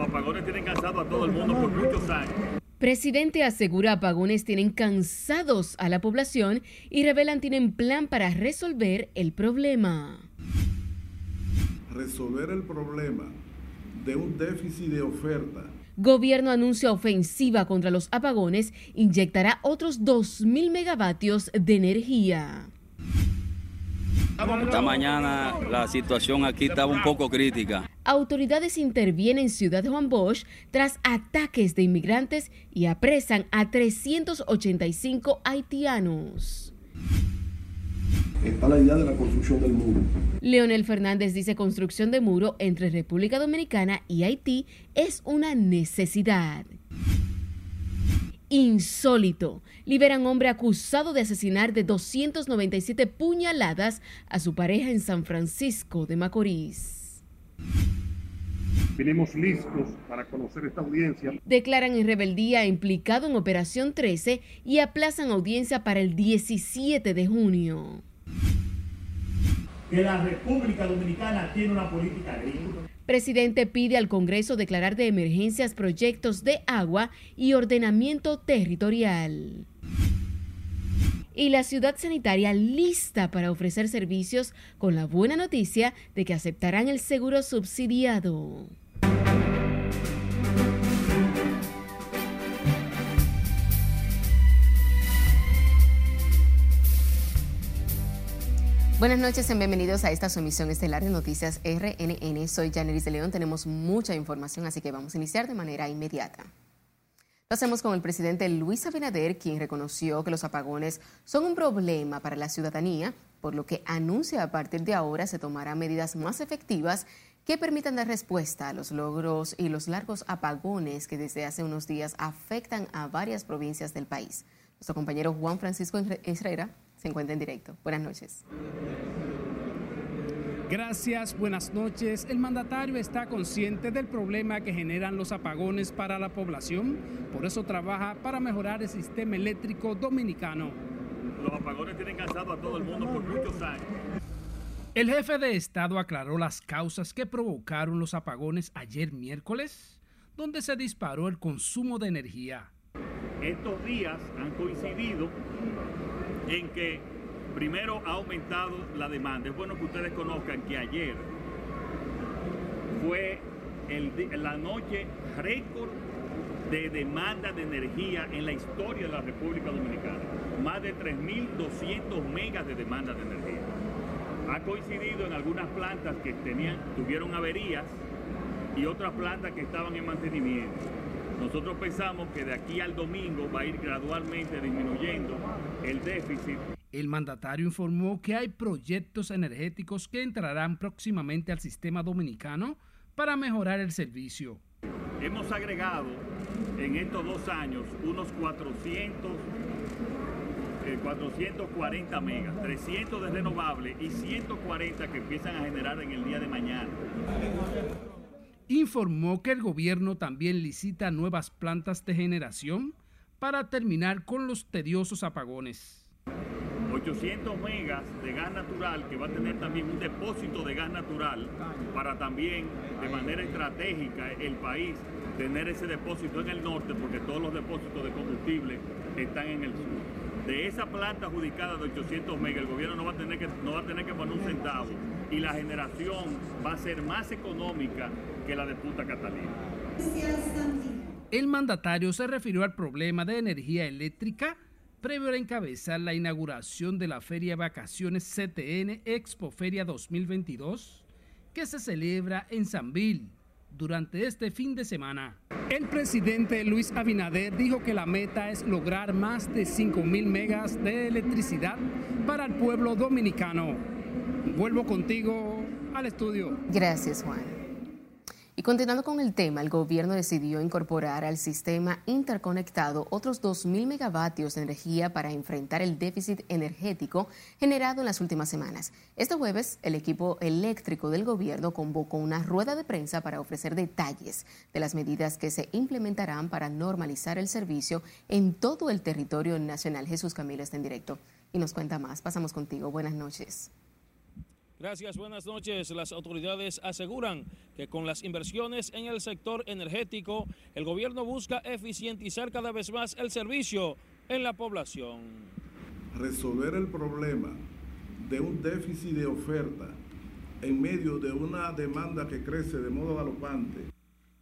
Los apagones tienen cansado a todo el mundo por muchos años. Presidente asegura apagones tienen cansados a la población y revelan tienen plan para resolver el problema. Resolver el problema de un déficit de oferta. Gobierno anuncia ofensiva contra los apagones, inyectará otros 2.000 megavatios de energía. Esta mañana la situación aquí estaba un poco crítica. Autoridades intervienen en Ciudad Juan Bosch tras ataques de inmigrantes y apresan a 385 haitianos. Está la idea de la construcción del muro. Leonel Fernández dice construcción de muro entre República Dominicana y Haití es una necesidad. Insólito. Liberan hombre acusado de asesinar de 297 puñaladas a su pareja en San Francisco de Macorís. Venimos listos para conocer esta audiencia. Declaran en rebeldía implicado en Operación 13 y aplazan audiencia para el 17 de junio. Que la República Dominicana tiene una política agrícola. Presidente pide al Congreso declarar de emergencias proyectos de agua y ordenamiento territorial. Y la ciudad sanitaria lista para ofrecer servicios con la buena noticia de que aceptarán el seguro subsidiado. Buenas noches y bienvenidos a esta sumisión estelar de Noticias RNN. Soy Janeris de León. Tenemos mucha información, así que vamos a iniciar de manera inmediata. Lo hacemos con el presidente Luis Abinader, quien reconoció que los apagones son un problema para la ciudadanía, por lo que anuncia a partir de ahora se tomarán medidas más efectivas que permitan dar respuesta a los logros y los largos apagones que desde hace unos días afectan a varias provincias del país. Nuestro compañero Juan Francisco Herrera se encuentra en directo. Buenas noches. Gracias, buenas noches. El mandatario está consciente del problema que generan los apagones para la población, por eso trabaja para mejorar el sistema eléctrico dominicano. Los apagones tienen cansado a todo el mundo por muchos años. El jefe de Estado aclaró las causas que provocaron los apagones ayer miércoles, donde se disparó el consumo de energía. Estos días han coincidido en que primero ha aumentado la demanda. Es bueno que ustedes conozcan que ayer fue la noche récord de demanda de energía en la historia de la República Dominicana. Más de 3.200 megas de demanda de energía. Ha coincidido en algunas plantas que tenían, tuvieron averías y otras plantas que estaban en mantenimiento. Nosotros pensamos que de aquí al domingo va a ir gradualmente disminuyendo el déficit. El mandatario informó que hay proyectos energéticos que entrarán próximamente al sistema dominicano para mejorar el servicio. Hemos agregado en estos dos años unos 400, 440 eh, megas, 300 de renovables y 140 que empiezan a generar en el día de mañana informó que el gobierno también licita nuevas plantas de generación para terminar con los tediosos apagones. 800 megas de gas natural que va a tener también un depósito de gas natural para también de manera estratégica el país tener ese depósito en el norte porque todos los depósitos de combustible están en el sur. De esa planta adjudicada de 800 megas el gobierno no va a tener que, no va a tener que poner un centavo y la generación va a ser más económica que la de Punta Catalina. El mandatario se refirió al problema de energía eléctrica previo a encabezar la inauguración de la Feria Vacaciones CTN Expo Feria 2022 que se celebra en Sanville durante este fin de semana. El presidente Luis Abinader dijo que la meta es lograr más de 5.000 megas de electricidad para el pueblo dominicano. Vuelvo contigo al estudio. Gracias, Juan. Y continuando con el tema, el gobierno decidió incorporar al sistema interconectado otros 2.000 megavatios de energía para enfrentar el déficit energético generado en las últimas semanas. Este jueves, el equipo eléctrico del gobierno convocó una rueda de prensa para ofrecer detalles de las medidas que se implementarán para normalizar el servicio en todo el territorio nacional. Jesús Camilo está en directo y nos cuenta más. Pasamos contigo. Buenas noches. Gracias, buenas noches. Las autoridades aseguran que con las inversiones en el sector energético, el gobierno busca eficientizar cada vez más el servicio en la población. Resolver el problema de un déficit de oferta en medio de una demanda que crece de modo galopante.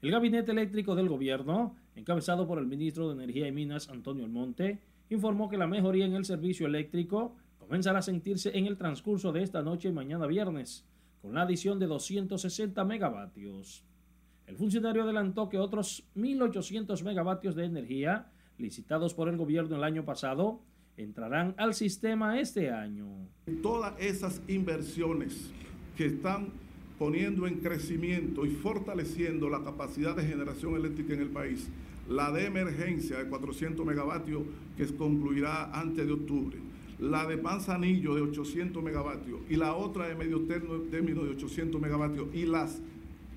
El gabinete eléctrico del gobierno, encabezado por el ministro de Energía y Minas, Antonio Almonte, informó que la mejoría en el servicio eléctrico comenzará a sentirse en el transcurso de esta noche y mañana viernes, con la adición de 260 megavatios. El funcionario adelantó que otros 1.800 megavatios de energía, licitados por el gobierno el año pasado, entrarán al sistema este año. Todas esas inversiones que están poniendo en crecimiento y fortaleciendo la capacidad de generación eléctrica en el país, la de emergencia de 400 megavatios que concluirá antes de octubre, la de Panzanillo de 800 megavatios y la otra de medio término de 800 megavatios y, las,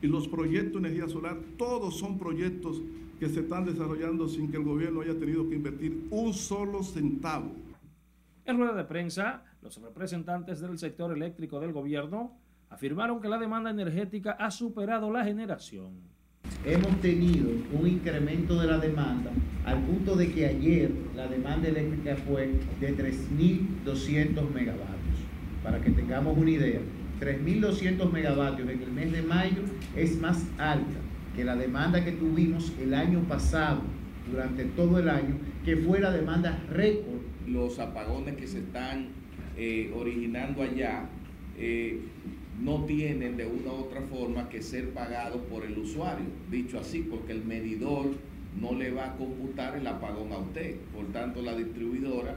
y los proyectos de energía solar, todos son proyectos que se están desarrollando sin que el gobierno haya tenido que invertir un solo centavo. En rueda de prensa, los representantes del sector eléctrico del gobierno afirmaron que la demanda energética ha superado la generación. Hemos tenido un incremento de la demanda al punto de que ayer la demanda eléctrica fue de 3.200 megavatios. Para que tengamos una idea, 3.200 megavatios en el mes de mayo es más alta que la demanda que tuvimos el año pasado, durante todo el año, que fue la demanda récord. Los apagones que se están eh, originando allá eh, no tienen de una u otra forma que ser pagados por el usuario, dicho así, porque el medidor no le va a computar el apagón a usted. Por tanto, la distribuidora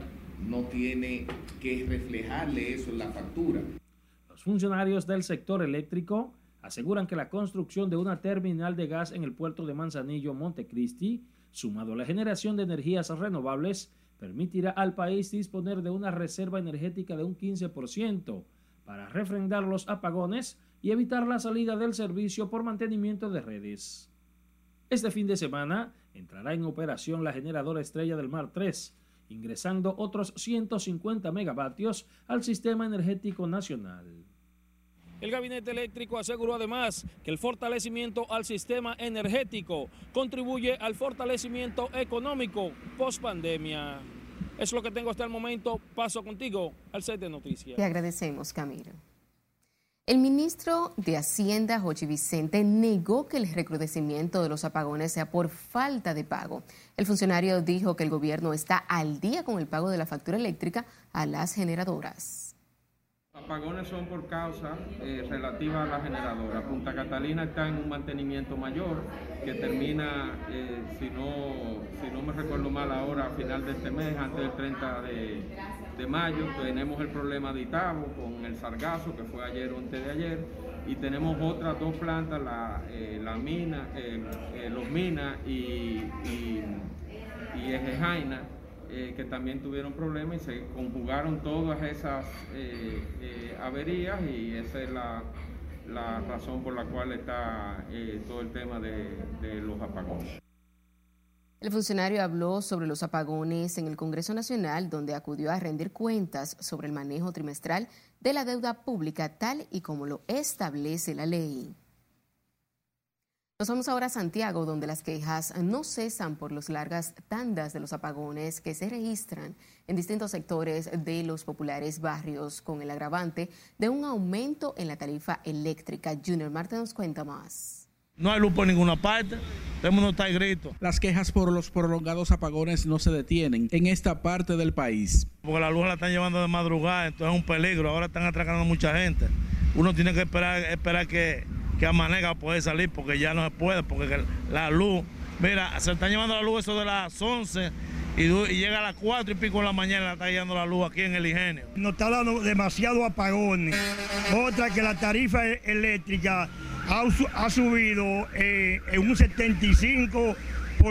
no tiene que reflejarle eso en la factura. Los funcionarios del sector eléctrico aseguran que la construcción de una terminal de gas en el puerto de Manzanillo, Montecristi, sumado a la generación de energías renovables, permitirá al país disponer de una reserva energética de un 15% para refrendar los apagones y evitar la salida del servicio por mantenimiento de redes. Este fin de semana entrará en operación la generadora Estrella del Mar 3, ingresando otros 150 megavatios al sistema energético nacional. El gabinete eléctrico aseguró además que el fortalecimiento al sistema energético contribuye al fortalecimiento económico post pandemia. Es lo que tengo hasta el momento. Paso contigo al set de noticias. Te agradecemos, Camilo. El ministro de Hacienda, Jochi Vicente, negó que el recrudecimiento de los apagones sea por falta de pago. El funcionario dijo que el gobierno está al día con el pago de la factura eléctrica a las generadoras. Apagones son por causa eh, relativa a la generadora. Punta Catalina está en un mantenimiento mayor que termina, eh, si, no, si no me recuerdo mal ahora, a final de este mes, antes del 30 de, mayo. Tenemos el problema de Itabo con el sargazo, que fue ayer o antes de ayer. Y tenemos otras dos plantas, la, eh, la mina, los minas y, y, y Ejejaina eh, que también tuvieron problemas y se conjugaron todas esas eh, eh, averías y esa es la, razón por la cual está todo el tema de los apagones. El funcionario habló sobre los apagones en el Congreso Nacional, donde acudió a rendir cuentas sobre el manejo trimestral de la deuda pública tal y como lo establece la ley. Nos vamos ahora a Santiago, donde las quejas no cesan por las largas tandas de los apagones que se registran en distintos sectores de los populares barrios, con el agravante de un aumento en la tarifa eléctrica. Junior Marta nos cuenta más. No hay luz por ninguna parte, todo el mundo está grito. Las quejas por los prolongados apagones no se detienen en esta parte del país. Porque la luz la están llevando de madrugada, entonces es un peligro. Ahora están atracando a mucha gente. Uno tiene que esperar, esperar que que Amanega puede salir porque ya no se puede, porque la luz, mira, se está llevando la luz eso de las 11 y, llega a las 4 y pico de la mañana, está llevando la luz aquí en el ingenio. Nos está dando demasiado apagones. Otra que la tarifa e-, eléctrica ha, subido eh, en un 75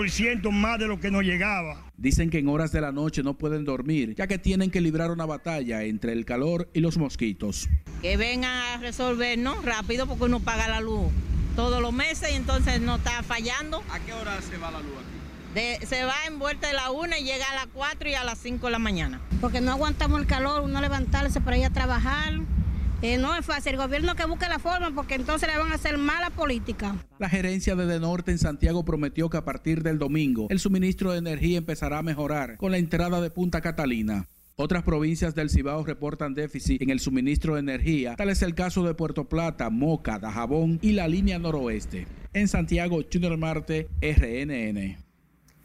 ciento más de lo que nos llegaba. Dicen que en horas de la noche no pueden dormir, ya que tienen que librar una batalla entre el calor y los mosquitos. Que vengan a resolvernos rápido porque uno paga la luz todos los meses y entonces no está fallando. ¿A qué hora se va la luz aquí? se va en vuelta de la una y llega a las 4 y a las 5 de la mañana. Porque no aguantamos el calor, uno levantarse para ir a trabajar Eh, no es fácil, el gobierno que busque la forma porque entonces le van a hacer mala política. La gerencia de Denorte en Santiago prometió que a partir del domingo el suministro de energía empezará a mejorar con la entrada de Punta Catalina. Otras provincias del Cibao reportan déficit en el suministro de energía, tal es el caso de Puerto Plata, Moca, Dajabón y la línea noroeste. En Santiago, Junior Marte, RNN.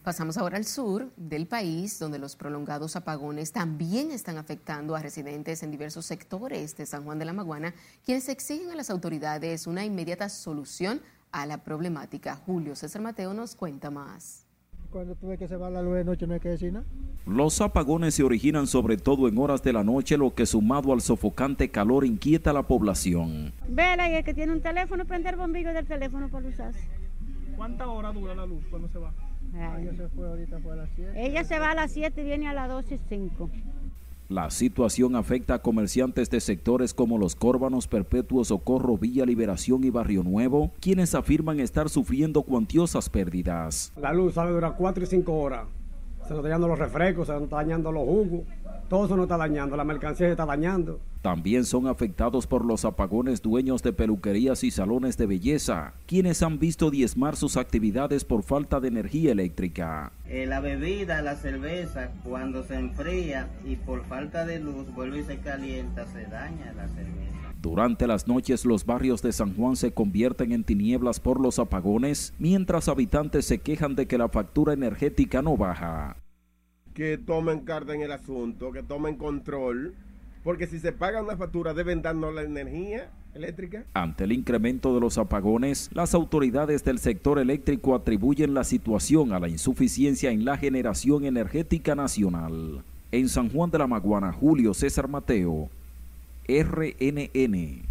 Pasamos ahora al sur del país, donde los prolongados apagones también están afectando a residentes en diversos sectores de San Juan de la Maguana, quienes exigen a las autoridades una inmediata solución a la problemática. Julio César Mateo nos cuenta más. Cuando tuve que se va la luz de noche no hay que decir nada. Los apagones se originan sobre todo en horas de la noche, lo que sumado al sofocante calor inquieta a la población. Vela y el que tiene un teléfono prende el bombillo del teléfono para usarse. ¿Cuántas horas dura la luz cuando se va? Ella se fue ahorita fue a las 7. Ella se va a las 7 y viene a las 12 y 5. La situación afecta a comerciantes de sectores como Los Córbanos, Perpetuo Socorro, Villa Liberación y Barrio Nuevo, quienes afirman estar sufriendo cuantiosas pérdidas. La luz sabe durar 4 y 5 horas. Se nos están dañando los refrescos, se nos están dañando los jugos. Todo eso nos está dañando, la mercancía se está dañando. También son afectados por los apagones dueños de peluquerías y salones de belleza, quienes han visto diezmar sus actividades por falta de energía eléctrica. Eh, la bebida, la cerveza, cuando se enfría y por falta de luz vuelve y se calienta, se daña la cerveza. Durante las noches los barrios de San Juan se convierten en tinieblas por los apagones, mientras habitantes se quejan de que la factura energética no baja. Que tomen carta en el asunto, que tomen control, porque si se paga una factura deben darnos la energía eléctrica. Ante el incremento de los apagones, las autoridades del sector eléctrico atribuyen la situación a la insuficiencia en la generación energética nacional. En San Juan de la Maguana, Julio César Mateo, RNN.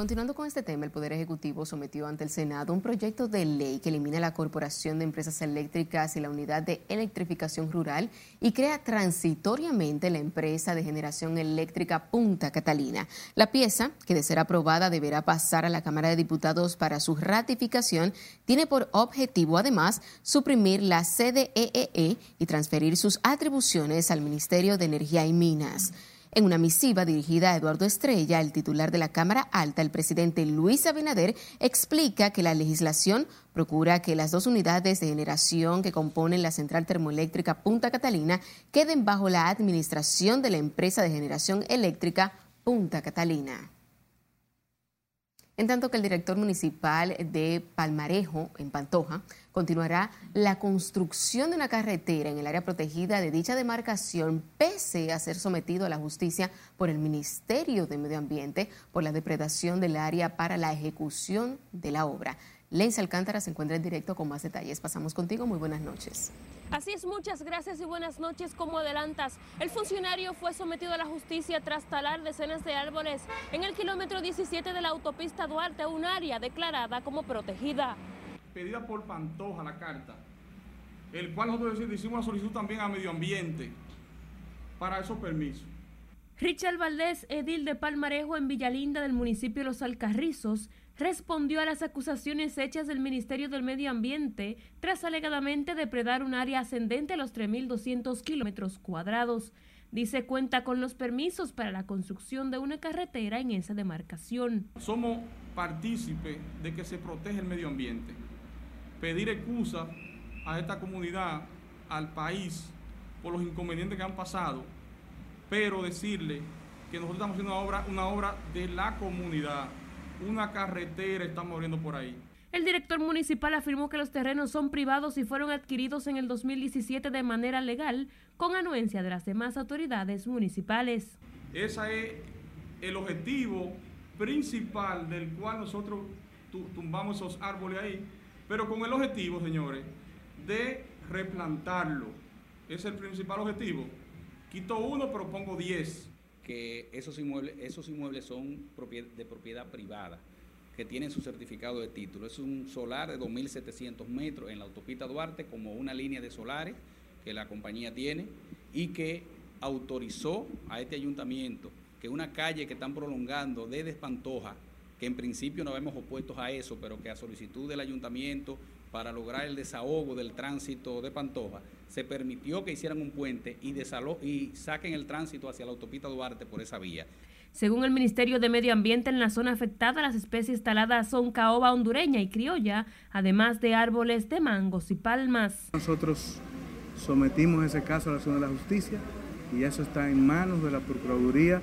Continuando con este tema, el Poder Ejecutivo sometió ante el Senado un proyecto de ley que elimina la Corporación de Empresas Eléctricas y la Unidad de Electrificación Rural y crea transitoriamente la empresa de generación eléctrica Punta Catalina. La pieza, que de ser aprobada deberá pasar a la Cámara de Diputados para su ratificación, tiene por objetivo además suprimir la CDEE y transferir sus atribuciones al Ministerio de Energía y Minas. En una misiva dirigida a Eduardo Estrella, el titular de la Cámara Alta, el presidente Luis Abinader, explica que la legislación procura que las dos unidades de generación que componen la central termoeléctrica Punta Catalina queden bajo la administración de la empresa de generación eléctrica Punta Catalina. En tanto que el director municipal de Palmarejo, en Pantoja, continuará la construcción de una carretera en el área protegida de dicha demarcación, pese a ser sometido a la justicia por el Ministerio de Medio Ambiente por la depredación del área para la ejecución de la obra. Lenz Alcántara se encuentra en directo con más detalles. Pasamos contigo. Muy buenas noches. Así es, muchas gracias y buenas noches. Como adelantas, el funcionario fue sometido a la justicia tras talar decenas de árboles en el kilómetro 17 de la autopista Duarte, un área declarada como protegida. Pedida por Pantoja la carta, el cual nosotros hicimos una solicitud también a Medio Ambiente para esos permisos. Richard Valdés, edil de Palmarejo en Villalinda del municipio de Los Alcarrizos, respondió a las acusaciones hechas del Ministerio del Medio Ambiente tras alegadamente depredar un área ascendente a los 3.200 kilómetros cuadrados. Dice cuenta con los permisos para la construcción de una carretera en esa demarcación. Somos partícipes de que se protege el medio ambiente. Pedir excusa a esta comunidad, al país, por los inconvenientes que han pasado, pero decirle que nosotros estamos haciendo una obra, una obra de la comunidad una carretera estamos abriendo por ahí. El director municipal afirmó que los terrenos son privados y fueron adquiridos en el 2017 de manera legal con anuencia de las demás autoridades municipales. Ese es el objetivo principal del cual nosotros tumbamos esos árboles ahí, pero con el objetivo, señores, de replantarlo. Es el principal objetivo. Quito uno, pero pongo diez que esos inmuebles, esos inmuebles son de propiedad privada, que tienen su certificado de título. Es un solar de 2.700 metros en la autopista Duarte como una línea de solares que la compañía tiene y que autorizó a este ayuntamiento que una calle que están prolongando desde Espantoja, que en principio no habíamos opuestos a eso, pero que a solicitud del ayuntamiento para lograr el desahogo del tránsito de Pantoja, se permitió que hicieran un puente y, y saquen el tránsito hacia la autopista Duarte por esa vía. Según el Ministerio de Medio Ambiente, en la zona afectada las especies taladas son caoba hondureña y criolla, además de árboles de mangos y palmas. Nosotros sometimos ese caso a la zona de la justicia y eso está en manos de la Procuraduría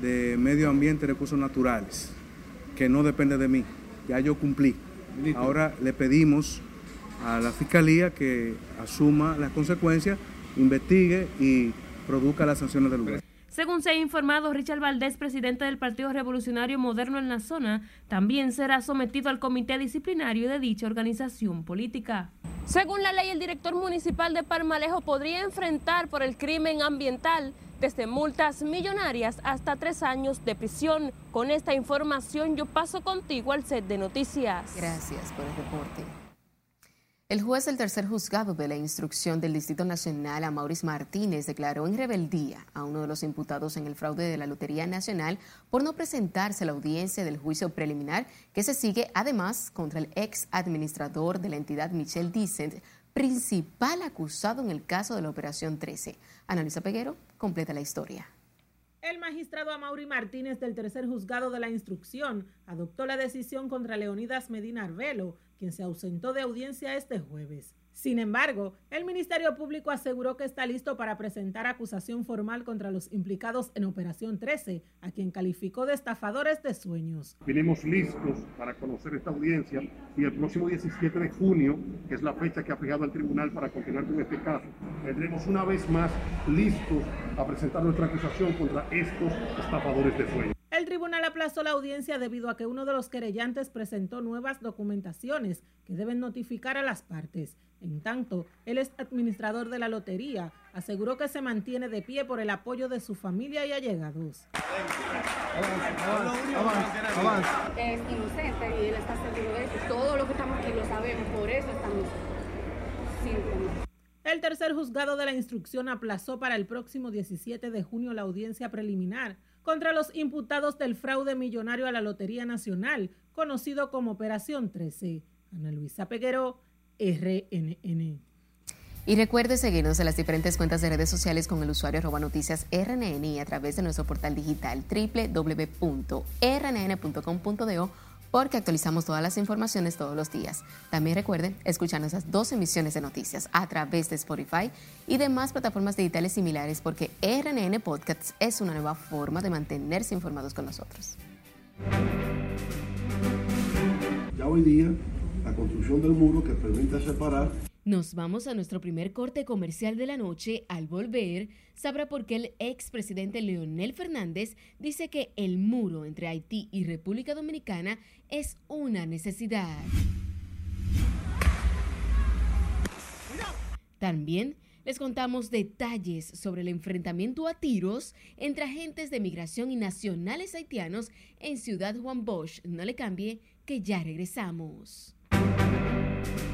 de Medio Ambiente y Recursos Naturales, que no depende de mí. Ya yo cumplí. Ahora le pedimos a la Fiscalía que asuma las consecuencias, investigue y produzca las sanciones del lugar. Según se ha informado, Richard Valdés, presidente del Partido Revolucionario Moderno en la zona, también será sometido al comité disciplinario de dicha organización política. Según la ley, el director municipal de Parmalejo podría enfrentar por el crimen ambiental desde multas millonarias hasta tres años de prisión. Con esta información yo paso contigo al set de noticias. Gracias por el reporte. El juez del tercer juzgado de la instrucción del Distrito Nacional, Maurice Martínez, declaró en rebeldía a uno de los imputados en el fraude de la Lotería Nacional por no presentarse a la audiencia del juicio preliminar que se sigue además contra el ex administrador de la entidad Michel Dicent, principal acusado en el caso de la Operación 13. Analisa Peguero completa la historia. El magistrado Amaury Martínez del tercer juzgado de la instrucción adoptó la decisión contra Leonidas Medina Arbelo, quien se ausentó de audiencia este jueves. Sin embargo, el Ministerio Público aseguró que está listo para presentar acusación formal contra los implicados en Operación 13, a quien calificó de estafadores de sueños. Venimos listos para conocer esta audiencia y el próximo 17 de junio, que es la fecha que ha fijado el tribunal para continuar con este caso, vendremos una vez más listos a presentar nuestra acusación contra estos estafadores de sueños. El tribunal aplazó la audiencia debido a que uno de los querellantes presentó nuevas documentaciones que deben notificar a las partes. En tanto, el ex administrador de la lotería aseguró que se mantiene de pie por el apoyo de su familia y allegados. Es inocente y él está seguro de eso. Todo lo que estamos aquí lo sabemos, por eso estamos sin el tercer juzgado de la instrucción aplazó para el próximo 17 de junio la audiencia preliminar contra los imputados del fraude millonario a la Lotería Nacional, conocido como Operación 13. Ana Luisa Peguero, RNN. Y recuerde seguirnos en las diferentes cuentas de redes sociales con el usuario arroba noticias RNN y a través de nuestro portal digital www.rnn.com.do porque actualizamos todas las informaciones todos los días. También recuerden escuchar nuestras dos emisiones de noticias a través de Spotify y demás plataformas digitales similares porque RNN Podcasts es una nueva forma de mantenerse informados con nosotros. Ya hoy día, la construcción del muro que permite separar nos vamos a nuestro primer corte comercial de la noche. Al volver, sabrá por qué el expresidente Leonel Fernández dice que el muro entre Haití y República Dominicana es una necesidad. También les contamos detalles sobre el enfrentamiento a tiros entre agentes de migración y nacionales haitianos en Ciudad Juan Bosch. No le cambie, que ya regresamos. うん。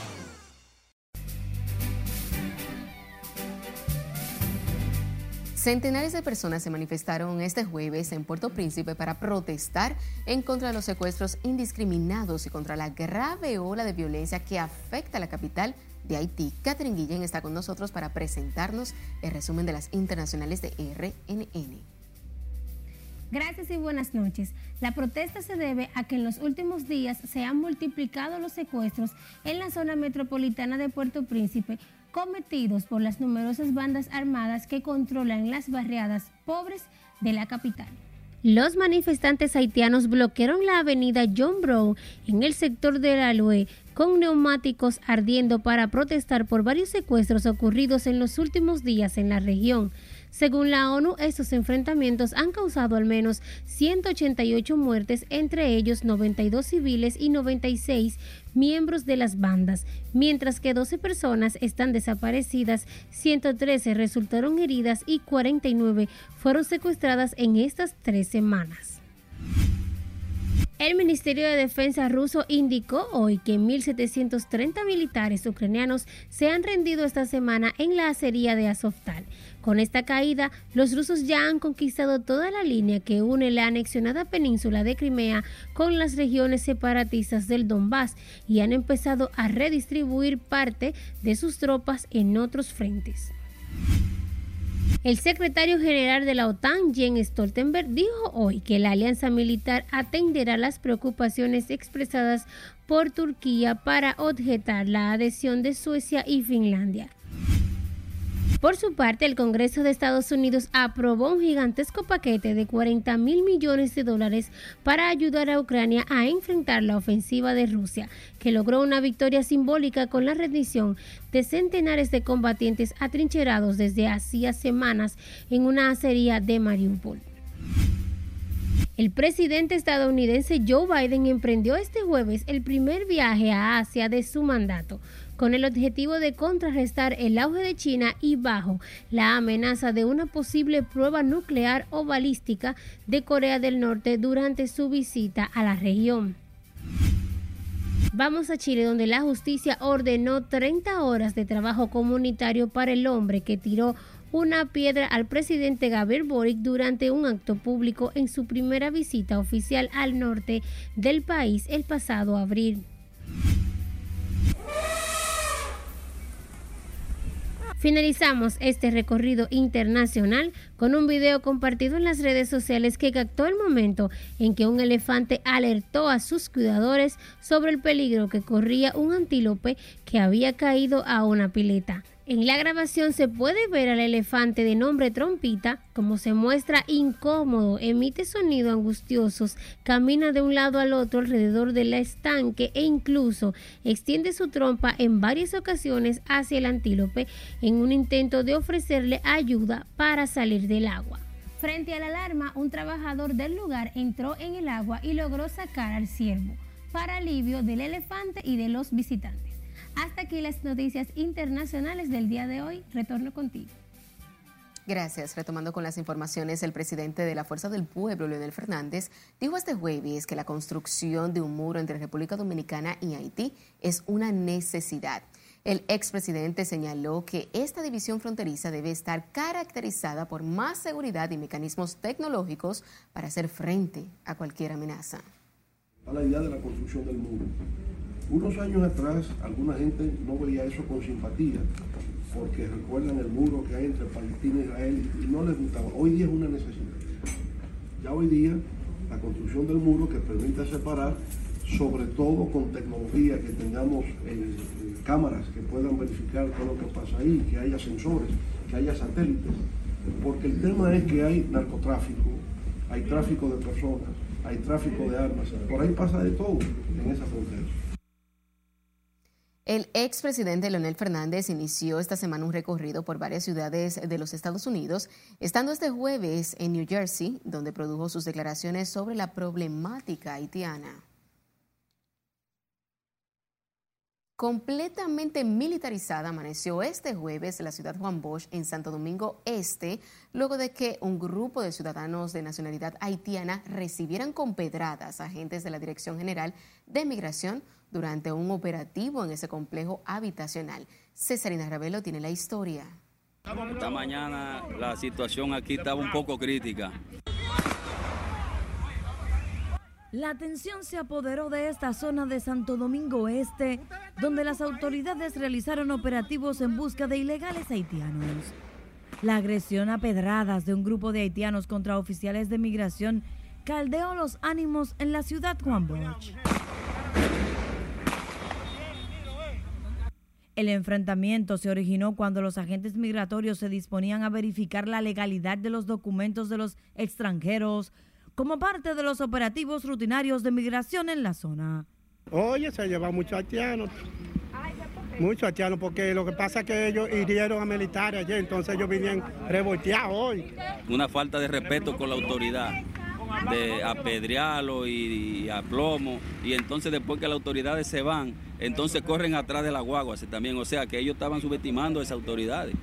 Centenares de personas se manifestaron este jueves en Puerto Príncipe para protestar en contra de los secuestros indiscriminados y contra la grave ola de violencia que afecta a la capital de Haití. Catherine Guillén está con nosotros para presentarnos el resumen de las internacionales de RNN. Gracias y buenas noches. La protesta se debe a que en los últimos días se han multiplicado los secuestros en la zona metropolitana de Puerto Príncipe cometidos por las numerosas bandas armadas que controlan las barriadas pobres de la capital. Los manifestantes haitianos bloquearon la avenida John Brown en el sector de la Lue con neumáticos ardiendo para protestar por varios secuestros ocurridos en los últimos días en la región. Según la ONU, estos enfrentamientos han causado al menos 188 muertes, entre ellos 92 civiles y 96 miembros de las bandas, mientras que 12 personas están desaparecidas, 113 resultaron heridas y 49 fueron secuestradas en estas tres semanas. El Ministerio de Defensa ruso indicó hoy que 1.730 militares ucranianos se han rendido esta semana en la acería de Azovtal. Con esta caída, los rusos ya han conquistado toda la línea que une la anexionada península de Crimea con las regiones separatistas del Donbass y han empezado a redistribuir parte de sus tropas en otros frentes. El secretario general de la OTAN, Jens Stoltenberg, dijo hoy que la alianza militar atenderá las preocupaciones expresadas por Turquía para objetar la adhesión de Suecia y Finlandia. Por su parte, el Congreso de Estados Unidos aprobó un gigantesco paquete de 40 mil millones de dólares para ayudar a Ucrania a enfrentar la ofensiva de Rusia, que logró una victoria simbólica con la rendición de centenares de combatientes atrincherados desde hacía semanas en una acería de Mariupol. El presidente estadounidense Joe Biden emprendió este jueves el primer viaje a Asia de su mandato con el objetivo de contrarrestar el auge de China y bajo la amenaza de una posible prueba nuclear o balística de Corea del Norte durante su visita a la región. Vamos a Chile, donde la justicia ordenó 30 horas de trabajo comunitario para el hombre que tiró una piedra al presidente Gabriel Boric durante un acto público en su primera visita oficial al norte del país el pasado abril. Finalizamos este recorrido internacional con un video compartido en las redes sociales que captó el momento en que un elefante alertó a sus cuidadores sobre el peligro que corría un antílope que había caído a una pileta. En la grabación se puede ver al elefante de nombre Trompita, como se muestra incómodo, emite sonidos angustiosos, camina de un lado al otro alrededor del estanque e incluso extiende su trompa en varias ocasiones hacia el antílope en un intento de ofrecerle ayuda para salir del agua. Frente a la alarma, un trabajador del lugar entró en el agua y logró sacar al ciervo, para alivio del elefante y de los visitantes. Hasta aquí las noticias internacionales del día de hoy. Retorno contigo. Gracias. Retomando con las informaciones, el presidente de la Fuerza del Pueblo, Leonel Fernández, dijo este jueves que la construcción de un muro entre República Dominicana y Haití es una necesidad. El expresidente señaló que esta división fronteriza debe estar caracterizada por más seguridad y mecanismos tecnológicos para hacer frente a cualquier amenaza. La idea de la construcción del muro unos años atrás, alguna gente no veía eso con simpatía, porque recuerdan el muro que hay entre Palestina e Israel y no les gustaba. Hoy día es una necesidad. Ya hoy día, la construcción del muro que permita separar, sobre todo con tecnología, que tengamos eh, cámaras que puedan verificar todo lo que pasa ahí, que haya sensores, que haya satélites, porque el tema es que hay narcotráfico, hay tráfico de personas, hay tráfico de armas, por ahí pasa de todo en esa frontera. El expresidente Leonel Fernández inició esta semana un recorrido por varias ciudades de los Estados Unidos, estando este jueves en New Jersey, donde produjo sus declaraciones sobre la problemática haitiana. Completamente militarizada amaneció este jueves la ciudad Juan Bosch en Santo Domingo Este, luego de que un grupo de ciudadanos de nacionalidad haitiana recibieran con pedradas agentes de la Dirección General de Migración durante un operativo en ese complejo habitacional. Cesarina Ravelo tiene la historia. Esta mañana la situación aquí estaba un poco crítica. La tensión se apoderó de esta zona de Santo Domingo Este, donde las autoridades realizaron operativos en busca de ilegales haitianos. La agresión a pedradas de un grupo de haitianos contra oficiales de migración caldeó los ánimos en la ciudad Juan Bosch. El enfrentamiento se originó cuando los agentes migratorios se disponían a verificar la legalidad de los documentos de los extranjeros como parte de los operativos rutinarios de migración en la zona. Oye, se lleva muchos haitianos. Muchos haitianos, porque lo que pasa es que ellos hirieron a militares ayer, entonces ellos vinieron revolteados hoy. Una falta de respeto con la autoridad, de apedrearlo y, y a plomo, y entonces después que las autoridades se van, entonces corren atrás de la guagua también, o sea que ellos estaban subestimando a esas autoridades.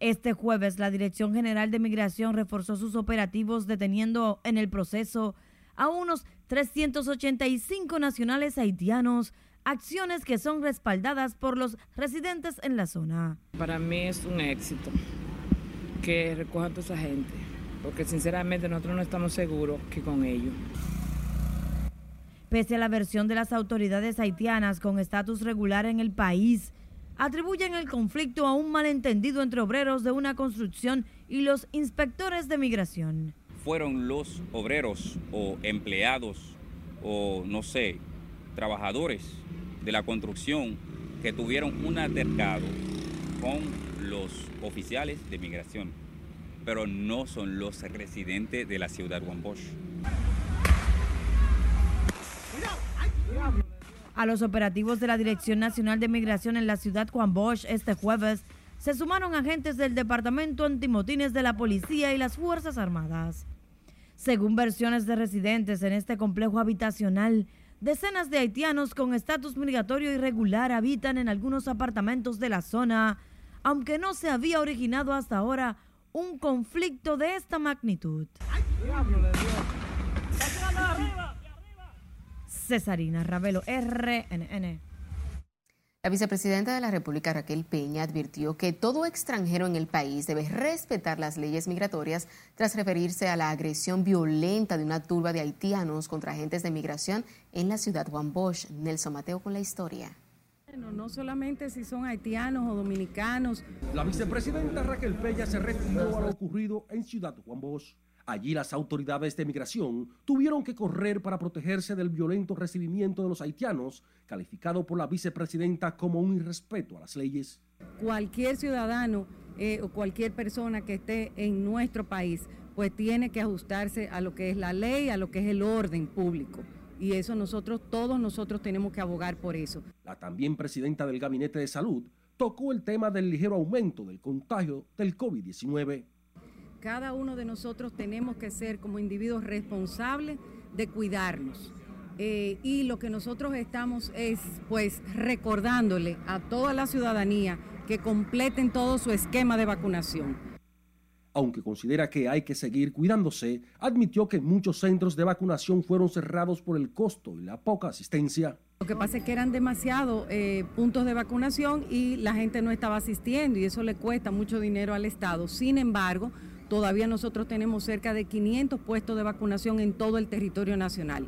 Este jueves, la Dirección General de Migración reforzó sus operativos deteniendo en el proceso a unos 385 nacionales haitianos, acciones que son respaldadas por los residentes en la zona. Para mí es un éxito que recojan a toda esa gente, porque sinceramente nosotros no estamos seguros que con ellos. Pese a la versión de las autoridades haitianas con estatus regular en el país, atribuyen el conflicto a un malentendido entre obreros de una construcción y los inspectores de migración. Fueron los obreros o empleados o no sé, trabajadores de la construcción que tuvieron un altercado con los oficiales de migración, pero no son los residentes de la ciudad de Juan Bosch. A los operativos de la Dirección Nacional de Migración en la ciudad Juan Bosch este jueves se sumaron agentes del Departamento Antimotines de la Policía y las Fuerzas Armadas. Según versiones de residentes en este complejo habitacional, decenas de haitianos con estatus migratorio irregular habitan en algunos apartamentos de la zona, aunque no se había originado hasta ahora un conflicto de esta magnitud. Cesarina Ravelo, RNN. La vicepresidenta de la República, Raquel Peña, advirtió que todo extranjero en el país debe respetar las leyes migratorias tras referirse a la agresión violenta de una turba de haitianos contra agentes de migración en la ciudad Juan Bosch. Nelson Mateo con la historia. Bueno, no solamente si son haitianos o dominicanos. La vicepresidenta Raquel Peña se refirió a lo ocurrido en Ciudad Juan Bosch. Allí las autoridades de migración tuvieron que correr para protegerse del violento recibimiento de los haitianos, calificado por la vicepresidenta como un irrespeto a las leyes. Cualquier ciudadano eh, o cualquier persona que esté en nuestro país, pues tiene que ajustarse a lo que es la ley, a lo que es el orden público. Y eso nosotros, todos nosotros tenemos que abogar por eso. La también presidenta del Gabinete de Salud tocó el tema del ligero aumento del contagio del COVID-19 cada uno de nosotros tenemos que ser como individuos responsables de cuidarnos. Eh, y lo que nosotros estamos es pues recordándole a toda la ciudadanía que completen todo su esquema de vacunación. Aunque considera que hay que seguir cuidándose, admitió que muchos centros de vacunación fueron cerrados por el costo y la poca asistencia. Lo que pasa es que eran demasiados eh, puntos de vacunación y la gente no estaba asistiendo y eso le cuesta mucho dinero al Estado. Sin embargo, Todavía nosotros tenemos cerca de 500 puestos de vacunación en todo el territorio nacional.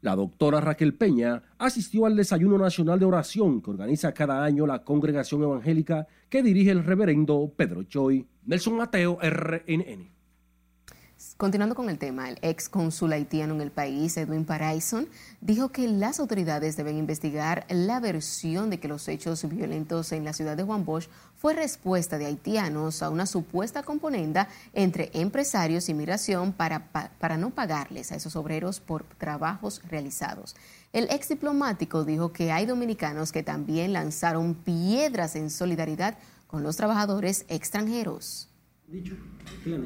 La doctora Raquel Peña asistió al Desayuno Nacional de Oración que organiza cada año la Congregación Evangélica que dirige el reverendo Pedro Choi. Nelson Mateo, RNN. Continuando con el tema, el ex cónsul haitiano en el país, Edwin Paraison, dijo que las autoridades deben investigar la versión de que los hechos violentos en la ciudad de Juan Bosch fue respuesta de haitianos a una supuesta componenda entre empresarios y migración para, para no pagarles a esos obreros por trabajos realizados. El ex diplomático dijo que hay dominicanos que también lanzaron piedras en solidaridad con los trabajadores extranjeros.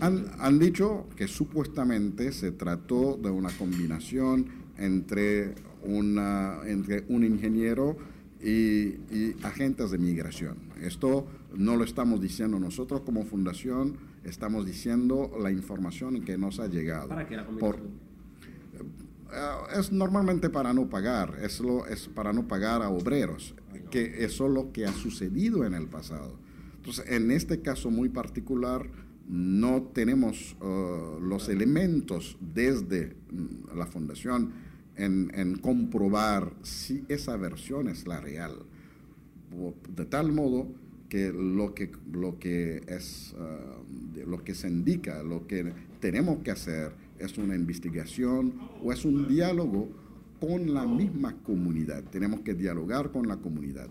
Han, dicho que supuestamente se trató de una combinación entre, una, entre un ingeniero y, agentes de migración. Esto no lo estamos diciendo nosotros como fundación, estamos diciendo la información que nos ha llegado. ¿Para qué la Por, eh, es normalmente para no pagar, es, lo, es para no pagar a obreros, que eso es lo que ha sucedido en el pasado. Entonces, en este caso muy particular, no tenemos uh, los elementos desde mm, la fundación en, comprobar si esa versión es la real. De tal modo que lo que, lo que, es, uh, lo que se indica, lo que tenemos que hacer es una investigación o es un diálogo con la misma comunidad. Tenemos que dialogar con la comunidad.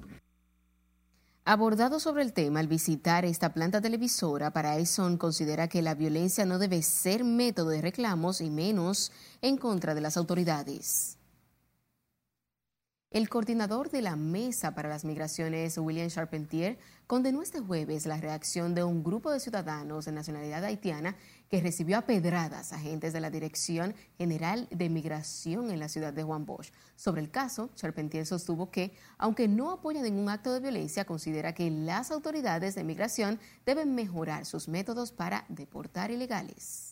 Abordado sobre el tema al visitar esta planta televisora, Paraison considera que la violencia no debe ser método de reclamos y menos en contra de las autoridades. El coordinador de la Mesa para las Migraciones, William Charpentier, condenó este jueves la reacción de un grupo de ciudadanos de nacionalidad haitiana que recibió a pedradas agentes de la Dirección General de Migración en la ciudad de Juan Bosch. Sobre el caso, Charpentier sostuvo que, aunque no apoya ningún acto de violencia, considera que las autoridades de migración deben mejorar sus métodos para deportar ilegales.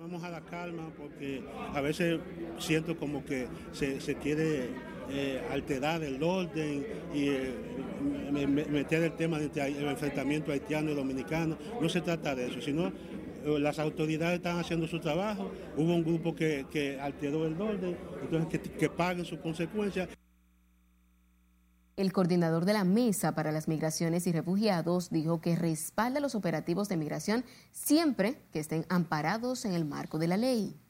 Vamos a la calma porque a veces siento como que se, se quiere eh, alterar el orden y eh, meter el tema del enfrentamiento haitiano y dominicano. No se trata de eso, sino eh, las autoridades están haciendo su trabajo, hubo un grupo que, alteró el orden, entonces que, que paguen sus consecuencias. El coordinador de la Mesa para las Migraciones y Refugiados dijo que respalda los operativos de migración siempre que estén amparados en el marco de la ley.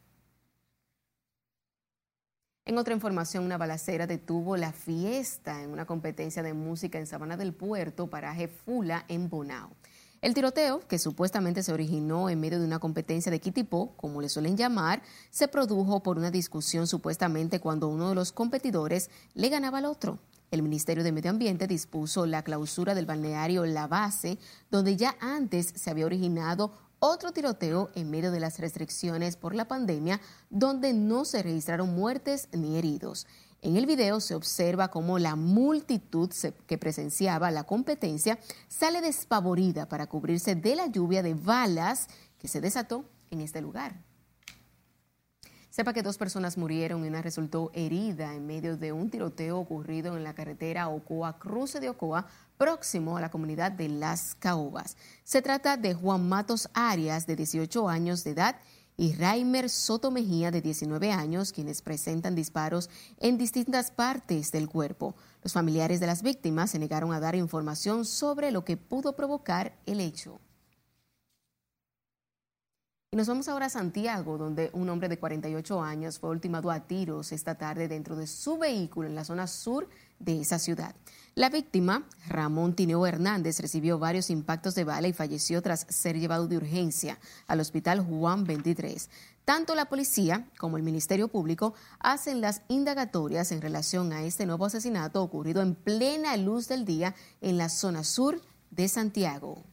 En otra información, una balacera detuvo la fiesta en una competencia de música en Sabana del Puerto, paraje Fula, en Bonao. El tiroteo, que supuestamente se originó en medio de una competencia de kitipó, como le suelen llamar, se produjo por una discusión supuestamente cuando uno de los competidores le ganaba al otro. El Ministerio de Medio Ambiente dispuso la clausura del balneario La Base, donde ya antes se había originado otro tiroteo en medio de las restricciones por la pandemia, donde no se registraron muertes ni heridos. En el video se observa cómo la multitud que presenciaba la competencia sale despavorida para cubrirse de la lluvia de balas que se desató en este lugar. Sepa que dos personas murieron y una resultó herida en medio de un tiroteo ocurrido en la carretera Ocoa, cruce de Ocoa, próximo a la comunidad de Las Caobas. Se trata de Juan Matos Arias, de 18 años de edad, y Raimer Soto Mejía, de 19 años, quienes presentan disparos en distintas partes del cuerpo. Los familiares de las víctimas se negaron a dar información sobre lo que pudo provocar el hecho. Y nos vamos ahora a Santiago, donde un hombre de 48 años fue ultimado a tiros esta tarde dentro de su vehículo en la zona sur de esa ciudad. La víctima, Ramón Tineo Hernández, recibió varios impactos de bala y falleció tras ser llevado de urgencia al hospital Juan 23. Tanto la policía como el Ministerio Público hacen las indagatorias en relación a este nuevo asesinato ocurrido en plena luz del día en la zona sur de Santiago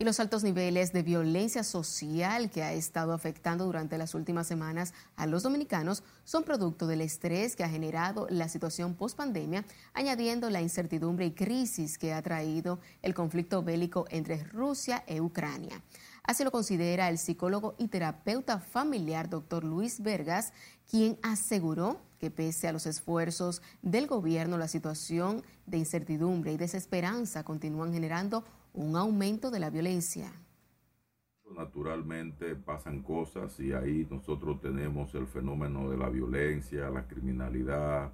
y los altos niveles de violencia social que ha estado afectando durante las últimas semanas a los dominicanos son producto del estrés que ha generado la situación post-pandemia, añadiendo la incertidumbre y crisis que ha traído el conflicto bélico entre Rusia e Ucrania. Así lo considera el psicólogo y terapeuta familiar doctor Luis Vergas, quien aseguró que pese a los esfuerzos del gobierno, la situación de incertidumbre y desesperanza continúan generando un aumento de la violencia. Naturalmente pasan cosas y ahí nosotros tenemos el fenómeno de la violencia, la criminalidad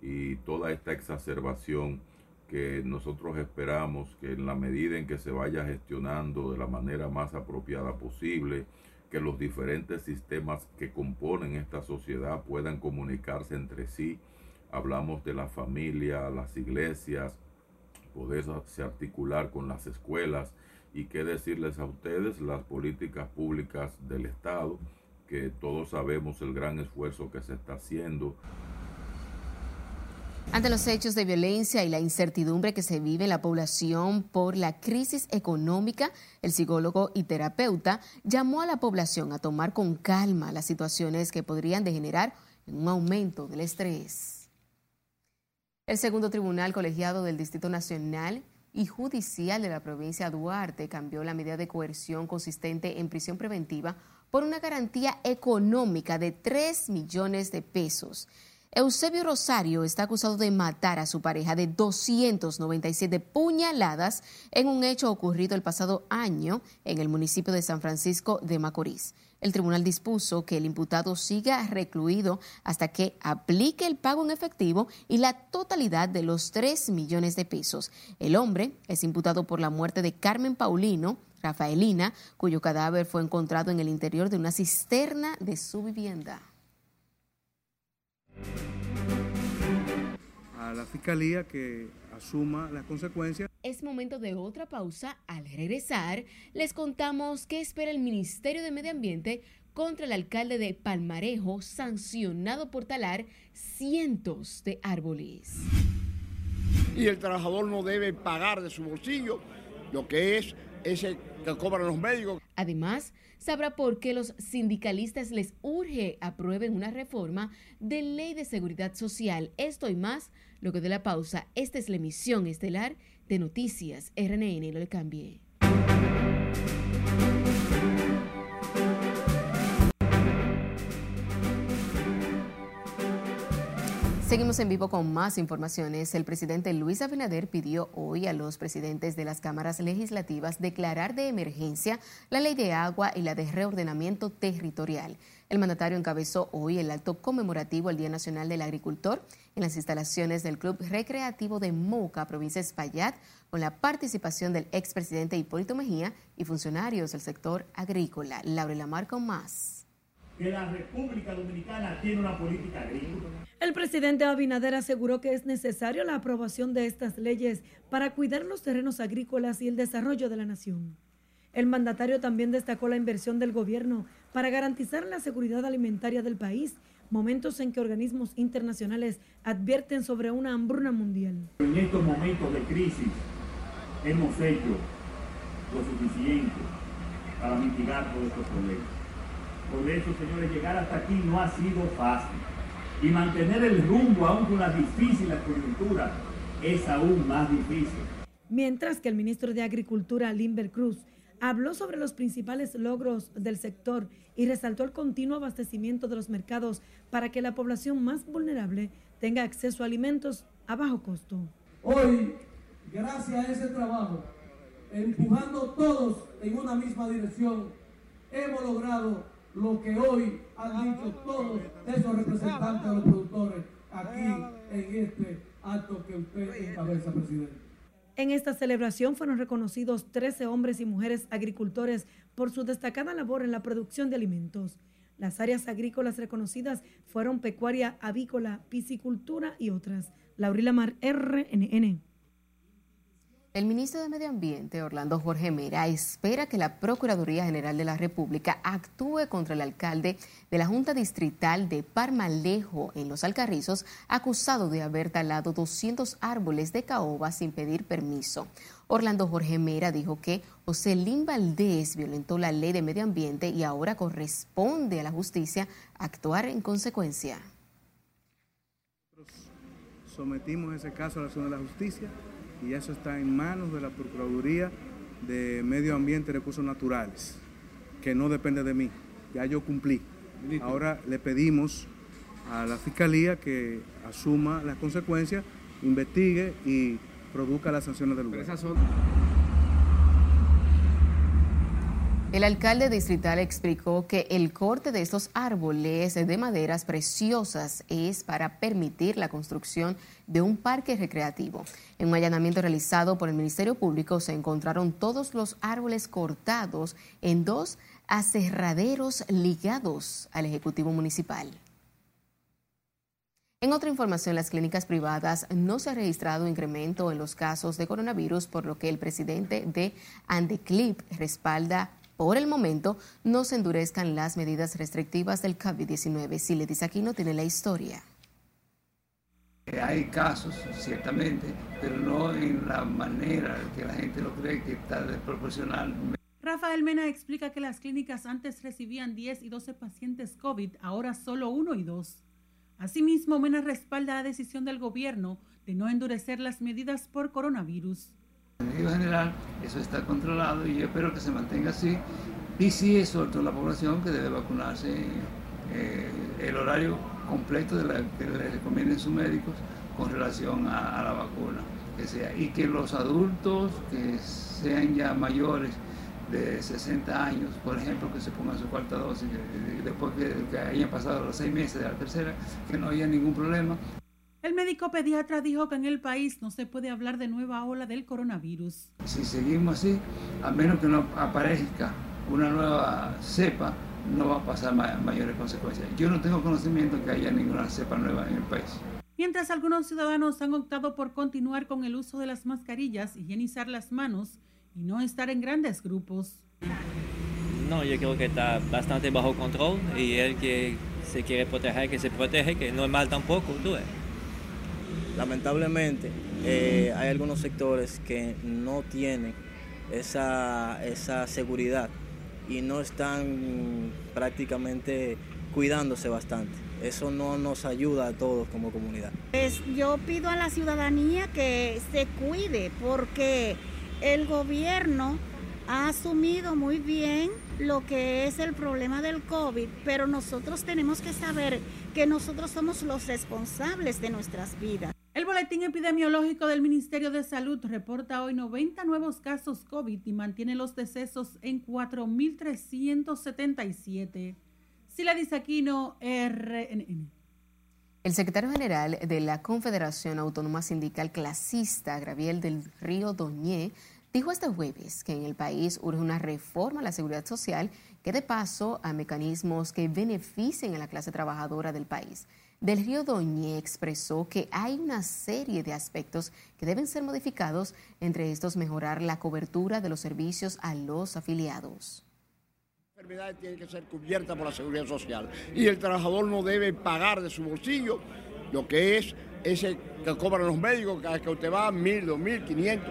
y toda esta exacerbación que nosotros esperamos que en la medida en que se vaya gestionando de la manera más apropiada posible, que los diferentes sistemas que componen esta sociedad puedan comunicarse entre sí. Hablamos de la familia, las iglesias, poderse articular con las escuelas y qué decirles a ustedes las políticas públicas del Estado, que todos sabemos el gran esfuerzo que se está haciendo. Ante los hechos de violencia y la incertidumbre que se vive en la población por la crisis económica, el psicólogo y terapeuta llamó a la población a tomar con calma las situaciones que podrían degenerar en un aumento del estrés. El segundo tribunal colegiado del Distrito Nacional y Judicial de la provincia de Duarte cambió la medida de coerción consistente en prisión preventiva por una garantía económica de 3 millones de pesos. Eusebio Rosario está acusado de matar a su pareja de 297 puñaladas en un hecho ocurrido el pasado año en el municipio de San Francisco de Macorís. El tribunal dispuso que el imputado siga recluido hasta que aplique el pago en efectivo y la totalidad de los 3 millones de pesos. El hombre es imputado por la muerte de Carmen Paulino, Rafaelina, cuyo cadáver fue encontrado en el interior de una cisterna de su vivienda. A la fiscalía que asuma las consecuencias. Es momento de otra pausa. Al regresar, les contamos qué espera el Ministerio de Medio Ambiente contra el alcalde de Palmarejo, sancionado por talar cientos de árboles. Y el trabajador no debe pagar de su bolsillo lo que es ese que cobran los médicos. Además, sabrá por qué los sindicalistas les urge aprueben una reforma de ley de seguridad social. Esto y más, luego de la pausa. Esta es la emisión estelar de Noticias RNN. No le cambie. Seguimos en vivo con más informaciones. El presidente Luis Abinader pidió hoy a los presidentes de las cámaras legislativas declarar de emergencia la ley de agua y la de reordenamiento territorial. El mandatario encabezó hoy el acto conmemorativo al Día Nacional del Agricultor en las instalaciones del Club Recreativo de Moca, provincia de Espaillat, con la participación del expresidente Hipólito Mejía y funcionarios del sector agrícola. Laura Lamar con más que la República Dominicana tiene una política agrícola. El presidente Abinader aseguró que es necesario la aprobación de estas leyes para cuidar los terrenos agrícolas y el desarrollo de la nación. El mandatario también destacó la inversión del gobierno para garantizar la seguridad alimentaria del país, momentos en que organismos internacionales advierten sobre una hambruna mundial. En estos momentos de crisis hemos hecho lo suficiente para mitigar todos estos problemas. Por eso, señores, llegar hasta aquí no ha sido fácil. Y mantener el rumbo, aún con las difíciles coyunturas, es aún más difícil. Mientras que el ministro de Agricultura, Limber Cruz, habló sobre los principales logros del sector y resaltó el continuo abastecimiento de los mercados para que la población más vulnerable tenga acceso a alimentos a bajo costo. Hoy, gracias a ese trabajo, empujando todos en una misma dirección, hemos logrado lo que hoy han dicho todos esos representantes de los productores aquí en este acto que usted encabeza, presidente. En esta celebración fueron reconocidos 13 hombres y mujeres agricultores por su destacada labor en la producción de alimentos. Las áreas agrícolas reconocidas fueron pecuaria, avícola, piscicultura y otras. Laurila Mar, RNN. El ministro de Medio Ambiente, Orlando Jorge Mera, espera que la Procuraduría General de la República actúe contra el alcalde de la Junta Distrital de Parmalejo, en Los Alcarrizos, acusado de haber talado 200 árboles de caoba sin pedir permiso. Orlando Jorge Mera dijo que Joselín Valdés violentó la ley de medio ambiente y ahora corresponde a la justicia actuar en consecuencia. Sometimos ese caso a la acción de la justicia y eso está en manos de la Procuraduría de Medio Ambiente y Recursos Naturales, que no depende de mí. Ya yo cumplí. Ahora le pedimos a la Fiscalía que asuma las consecuencias, investigue y produzca las sanciones del lugar. El alcalde distrital explicó que el corte de estos árboles de maderas preciosas es para permitir la construcción de un parque recreativo. En un allanamiento realizado por el Ministerio Público se encontraron todos los árboles cortados en dos aserraderos ligados al Ejecutivo Municipal. En otra información, las clínicas privadas no se ha registrado incremento en los casos de coronavirus, por lo que el presidente de Andeclip respalda por el momento no se endurezcan las medidas restrictivas del COVID-19. Si le dice aquí no tiene la historia. Hay casos, ciertamente, pero no en la manera que la gente lo cree que está desproporcional. Rafael Mena explica que las clínicas antes recibían 10 y 12 pacientes COVID, ahora solo uno y dos. Asimismo, Mena respalda la decisión del gobierno de no endurecer las medidas por coronavirus. En general, eso está controlado y yo espero que se mantenga así. Y sí exhorto a la población que debe vacunarse eh, el horario completo de la, que le recomienden sus médicos con relación a, la vacuna. Que sea, y que los adultos que sean ya mayores de 60 años, por ejemplo, que se pongan su cuarta dosis después que, que hayan pasado los seis meses de la tercera, que no haya ningún problema. El médico pediatra dijo que en el país no se puede hablar de nueva ola del coronavirus. Si seguimos así, a menos que no aparezca una nueva cepa, no va a pasar mayores consecuencias. Yo no tengo conocimiento que haya ninguna cepa nueva en el país. Mientras algunos ciudadanos han optado por continuar con el uso de las mascarillas, higienizar las manos y no estar en grandes grupos. No, yo creo que está bastante bajo control y el que se quiere proteger, que se protege, que no es mal tampoco, tú ves. Lamentablemente, eh, hay algunos sectores que no tienen esa, esa seguridad y no están prácticamente cuidándose bastante. Eso no nos ayuda a todos como comunidad. Pues yo pido a la ciudadanía que se cuide porque el gobierno ha asumido muy bien lo que es el problema del COVID, pero nosotros tenemos que saber que nosotros somos los responsables de nuestras vidas. El boletín epidemiológico del Ministerio de Salud reporta hoy 90 nuevos casos COVID y mantiene los decesos en 4.377. Sila Disaquino, RNN. El secretario general de la Confederación Autónoma Sindical Clasista, Gabriel del Río Doñé, dijo este jueves que en el país urge una reforma a la seguridad social que dé paso a mecanismos que beneficien a la clase trabajadora del país. Del Río Doñé expresó que hay una serie de aspectos que deben ser modificados, entre estos mejorar la cobertura de los servicios a los afiliados. Enfermedades tienen que ser cubiertas por la seguridad social y el trabajador no debe pagar de su bolsillo lo que es ese que cobran los médicos cada que usted va, mil, dos mil, quinientos.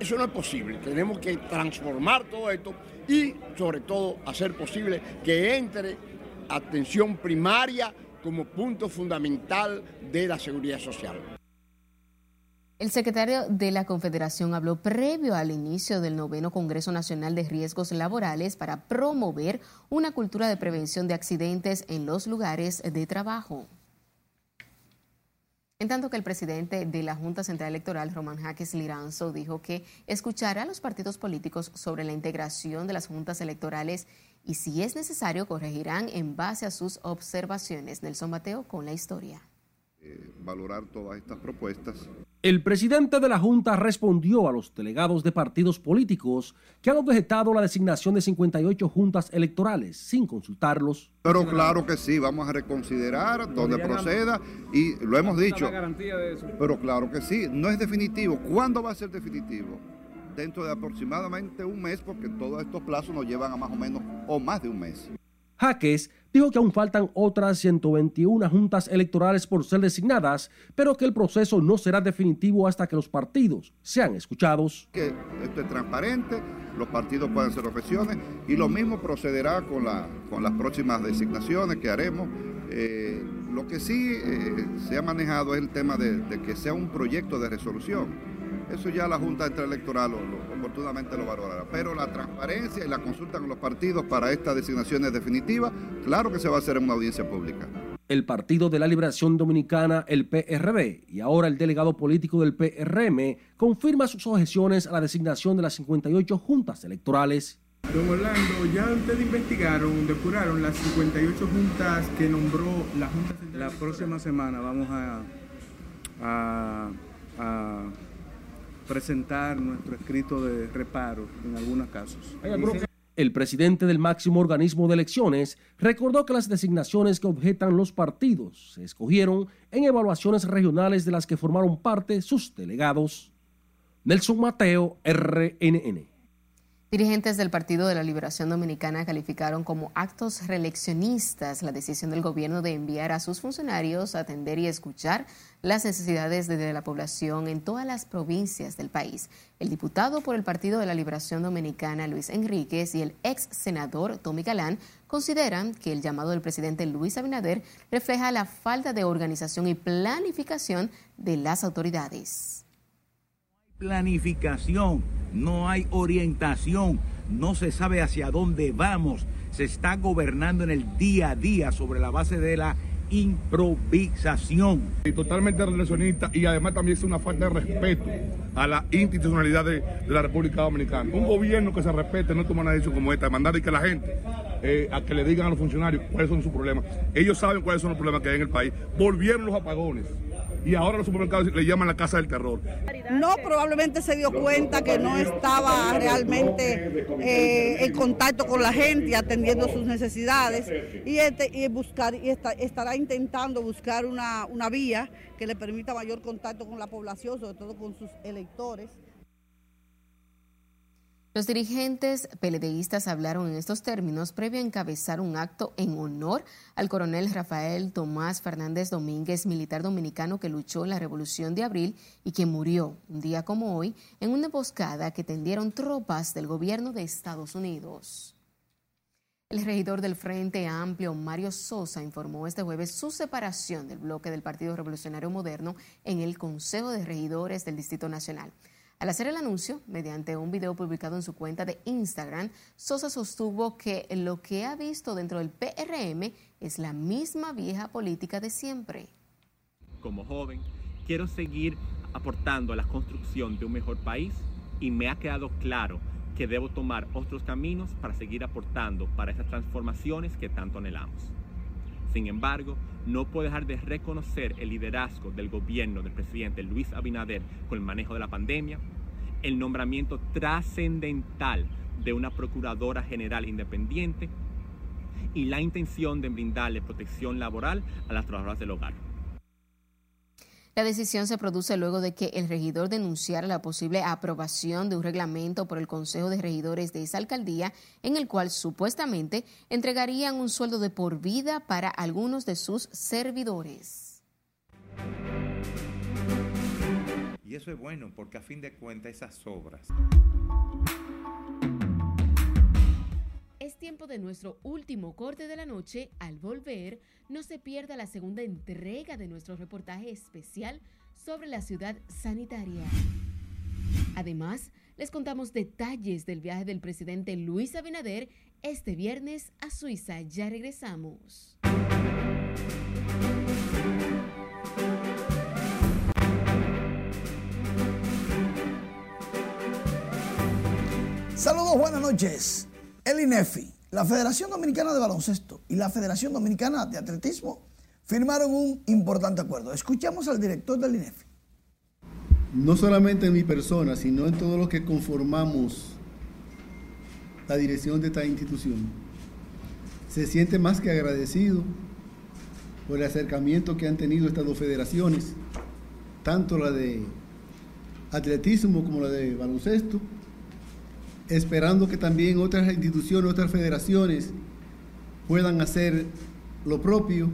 Eso no es posible. Tenemos que transformar todo esto y sobre todo hacer posible que entre atención primaria como punto fundamental de la seguridad social. El secretario de la Confederación habló previo al inicio del noveno Congreso Nacional de Riesgos Laborales para promover una cultura de prevención de accidentes en los lugares de trabajo. En tanto que el presidente de la Junta Central Electoral, Román Jaques Liranzo, dijo que escuchará a los partidos políticos sobre la integración de las juntas electorales y si es necesario corregirán en base a sus observaciones. Nelson Mateo con la historia. Eh, valorar todas estas propuestas. El presidente de la Junta respondió a los delegados de partidos políticos que han objetado la designación de 58 juntas electorales sin consultarlos. Pero claro que sí, vamos a reconsiderar donde proceda y lo hemos dicho. Pero claro que sí, no es definitivo. ¿Cuándo va a ser definitivo? Dentro de aproximadamente un mes, porque todos estos plazos nos llevan a más o menos o más de un mes. Jaques dijo que aún faltan otras 121 juntas electorales por ser designadas, pero que el proceso no será definitivo hasta que los partidos sean escuchados. Que esto es transparente, los partidos pueden hacer objeciones y lo mismo procederá con, la, con las próximas designaciones que haremos. Eh, lo que sí eh, se ha manejado es el tema de, de que sea un proyecto de resolución eso ya la Junta Electoral oportunamente lo valorará. Pero la transparencia y la consulta con los partidos para estas designaciones definitivas, claro que se va a hacer en una audiencia pública. El Partido de la Liberación Dominicana, el PRB, y ahora el delegado político del PRM, confirma sus objeciones a la designación de las 58 juntas electorales. Don Orlando, ya ustedes investigaron, depuraron las 58 juntas que nombró la Junta Central. La próxima semana vamos a, a presentar nuestro escrito de reparo en algunos casos. El presidente del máximo organismo de elecciones recordó que las designaciones que objetan los partidos se escogieron en evaluaciones regionales de las que formaron parte sus delegados. Nelson Mateo, RNN. Dirigentes del Partido de la Liberación Dominicana calificaron como actos reeleccionistas la decisión del gobierno de enviar a sus funcionarios a atender y escuchar las necesidades de la población en todas las provincias del país. El diputado por el Partido de la Liberación Dominicana, Luis Enríquez, y el ex senador Tommy Galán consideran que el llamado del presidente Luis Abinader refleja la falta de organización y planificación de las autoridades planificación, no hay orientación, no se sabe hacia dónde vamos, se está gobernando en el día a día sobre la base de la improvisación. Y totalmente relacionista y además también es una falta de respeto a la institucionalidad de, la República Dominicana. Un gobierno que se respete no toma una decisión como esta, mandar a que la gente, eh, a que le digan a los funcionarios cuáles son sus problemas. Ellos saben cuáles son los problemas que hay en el país. Volvieron los apagones y ahora los supermercados le llaman la casa del terror. No, probablemente se dio cuenta que no estaba realmente eh, en contacto con la gente, atendiendo sus necesidades y, este, y buscar y estará intentando buscar una, una vía que le permita mayor contacto con la población, sobre todo con sus electores. Los dirigentes peledeístas hablaron en estos términos previo a encabezar un acto en honor al coronel Rafael Tomás Fernández Domínguez, militar dominicano que luchó en la Revolución de Abril y que murió un día como hoy en una emboscada que tendieron tropas del gobierno de Estados Unidos. El regidor del Frente Amplio, Mario Sosa, informó este jueves su separación del bloque del Partido Revolucionario Moderno en el Consejo de Regidores del Distrito Nacional. Al hacer el anuncio, mediante un video publicado en su cuenta de Instagram, Sosa sostuvo que lo que ha visto dentro del PRM es la misma vieja política de siempre. Como joven, quiero seguir aportando a la construcción de un mejor país y me ha quedado claro que debo tomar otros caminos para seguir aportando para esas transformaciones que tanto anhelamos. Sin embargo, no puedo dejar de reconocer el liderazgo del gobierno del presidente Luis Abinader con el manejo de la pandemia, el nombramiento trascendental de una procuradora general independiente y la intención de brindarle protección laboral a las trabajadoras del hogar. La decisión se produce luego de que el regidor denunciara la posible aprobación de un reglamento por el Consejo de Regidores de esa alcaldía en el cual supuestamente entregarían un sueldo de por vida para algunos de sus servidores. Eso es bueno porque a fin de cuentas esas obras Es tiempo de nuestro último corte de la noche. Al volver, no se pierda la segunda entrega de nuestro reportaje especial sobre la ciudad sanitaria. Además, les contamos detalles del viaje del presidente Luis Abinader este viernes a Suiza. Ya regresamos. Buenas noches. El INEFI, la Federación Dominicana de Baloncesto y la Federación Dominicana de Atletismo firmaron un importante acuerdo. Escuchamos al director del INEFI. No solamente en mi persona, sino en todos los que conformamos la dirección de esta institución. Se siente más que agradecido por el acercamiento que han tenido estas dos federaciones, tanto la de atletismo como la de baloncesto, esperando que también otras instituciones, otras federaciones puedan hacer lo propio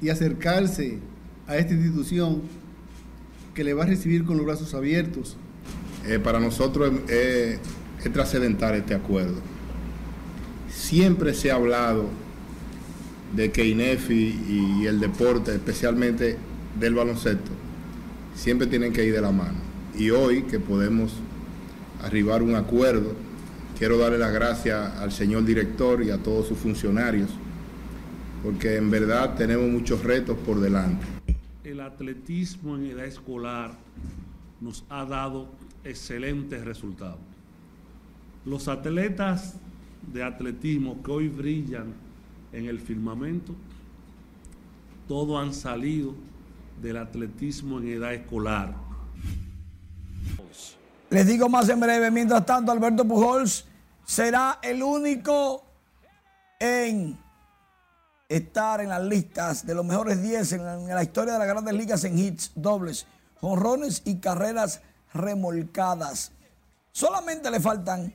y acercarse a esta institución que le va a recibir con los brazos abiertos. Eh, para nosotros es, es trascendental este acuerdo. Siempre se ha hablado de que INEFI y el deporte, especialmente del baloncesto, siempre tienen que ir de la mano. Y hoy que podemos arribar un acuerdo. Quiero darle las gracias al señor director y a todos sus funcionarios, porque en verdad tenemos muchos retos por delante. El atletismo en edad escolar nos ha dado excelentes resultados. Los atletas de atletismo que hoy brillan en el firmamento, todos han salido del atletismo en edad escolar les digo más en breve. Mientras tanto, Alberto Pujols será el único en estar en las listas de los mejores 10 en, la historia de las grandes ligas en hits, dobles, jonrones y carreras remolcadas. Solamente le faltan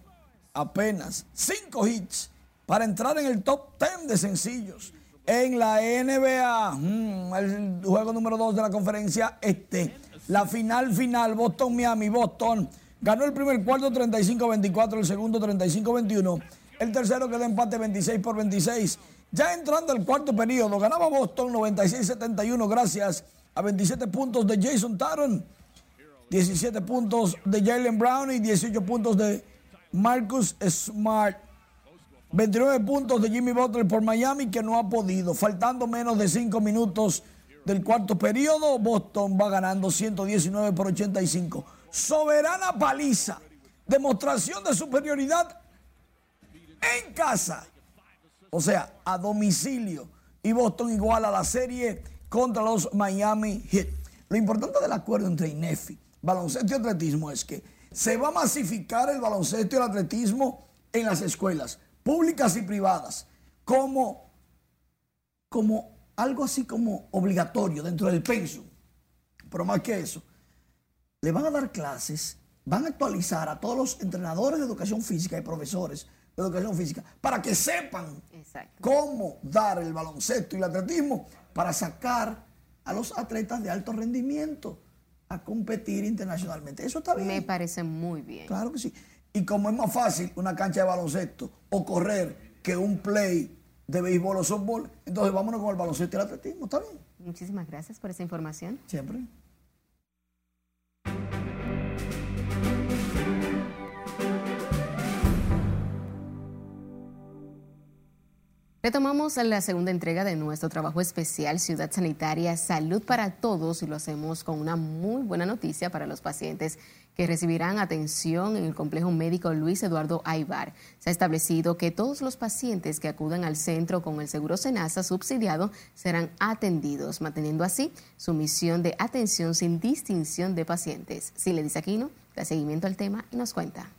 apenas 5 hits para entrar en el top 10 de sencillos en la NBA. Mm, el juego número 2 de la conferencia este. La final final, Boston-Miami, Boston Ganó el primer cuarto 35-24, el segundo 35-21. El tercero quedó empate 26 por 26. Ya entrando al cuarto periodo, ganaba Boston 96-71 gracias a 27 puntos de Jason Taron, 17 puntos de Jalen Brown y 18 puntos de Marcus Smart. 29 puntos de Jimmy Butler por Miami que no ha podido. Faltando menos de 5 minutos del cuarto periodo, Boston va ganando 119 por 85 soberana paliza, demostración de superioridad en casa, o sea, a domicilio. Y Boston igual a la serie contra los Miami Heat. Lo importante del acuerdo entre INEFI, baloncesto y atletismo es que se va a masificar el baloncesto y el atletismo en las escuelas públicas y privadas como, como algo así como obligatorio dentro del pensum. Pero más que eso, le van a dar clases van a actualizar a todos los entrenadores de educación física y profesores de educación física para que sepan cómo dar el baloncesto y el atletismo para sacar a los atletas de alto rendimiento a competir internacionalmente. Eso está bien. Me parece muy bien. Claro que sí. Y como es más fácil una cancha de baloncesto o correr que un play de béisbol o softball, entonces vámonos con el baloncesto y el atletismo, ¿está bien? Muchísimas gracias por esa información. Siempre. Retomamos la segunda entrega de nuestro trabajo especial Ciudad Sanitaria Salud para Todos y lo hacemos con una muy buena noticia para los pacientes que recibirán atención en el complejo médico Luis Eduardo Aibar. Se ha establecido que todos los pacientes que acudan al centro con el seguro Senasa subsidiado serán atendidos, manteniendo así su misión de atención sin distinción de pacientes. Si le dice Aquino, da seguimiento al tema y nos cuenta.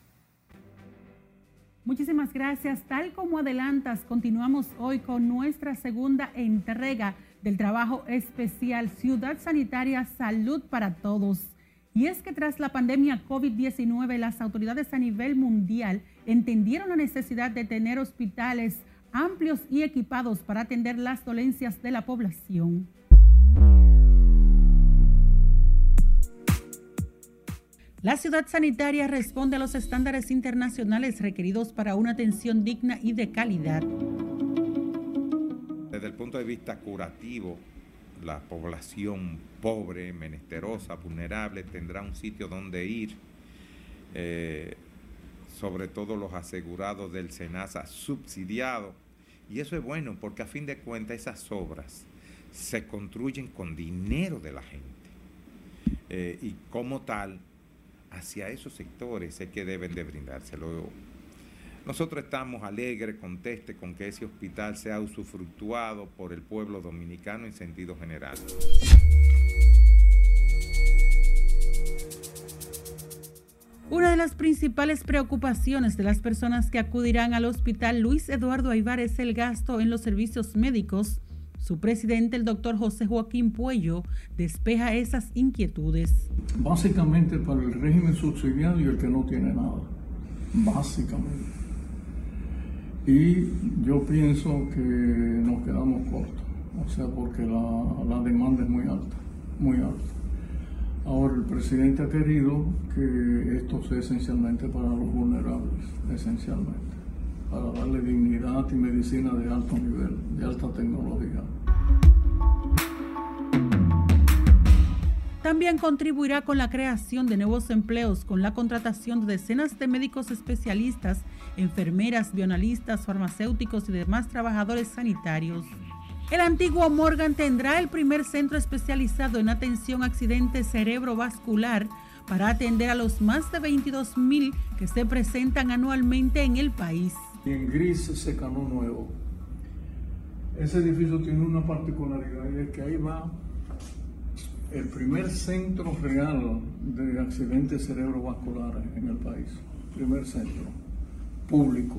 Muchísimas gracias. Tal como adelantas, continuamos hoy con nuestra segunda entrega del trabajo especial Ciudad Sanitaria Salud para Todos. Y es que tras la pandemia COVID-19, las autoridades a nivel mundial entendieron la necesidad de tener hospitales amplios y equipados para atender las dolencias de la población. La ciudad sanitaria responde a los estándares internacionales requeridos para una atención digna y de calidad. Desde el punto de vista curativo, la población pobre, menesterosa, vulnerable tendrá un sitio donde ir, eh, sobre todo los asegurados del SENASA subsidiado. Y eso es bueno porque a fin de cuentas esas obras se construyen con dinero de la gente. Eh, y como tal, hacia esos sectores es que deben de brindárselo. Nosotros estamos alegres, conteste con que ese hospital sea usufructuado por el pueblo dominicano en sentido general. Una de las principales preocupaciones de las personas que acudirán al hospital Luis Eduardo Aibar es el gasto en los servicios médicos su presidente, el doctor José Joaquín Puello, despeja esas inquietudes. Básicamente para el régimen subsidiado y el que no tiene nada. Básicamente. Y yo pienso que nos quedamos cortos. O sea, porque la, la demanda es muy alta. Muy alta. Ahora, el presidente ha querido que esto sea esencialmente para los vulnerables, esencialmente para darle dignidad y medicina de alto nivel, de alta tecnología. También contribuirá con la creación de nuevos empleos, con la contratación de decenas de médicos especialistas, enfermeras, bionalistas, farmacéuticos y demás trabajadores sanitarios. El antiguo Morgan tendrá el primer centro especializado en atención a accidentes cerebrovascular para atender a los más de 22 mil que se presentan anualmente en el país y en gris se canó nuevo. Ese edificio tiene una particularidad y es que ahí va el primer centro real de accidentes cerebrovasculares en el país. Primer centro público.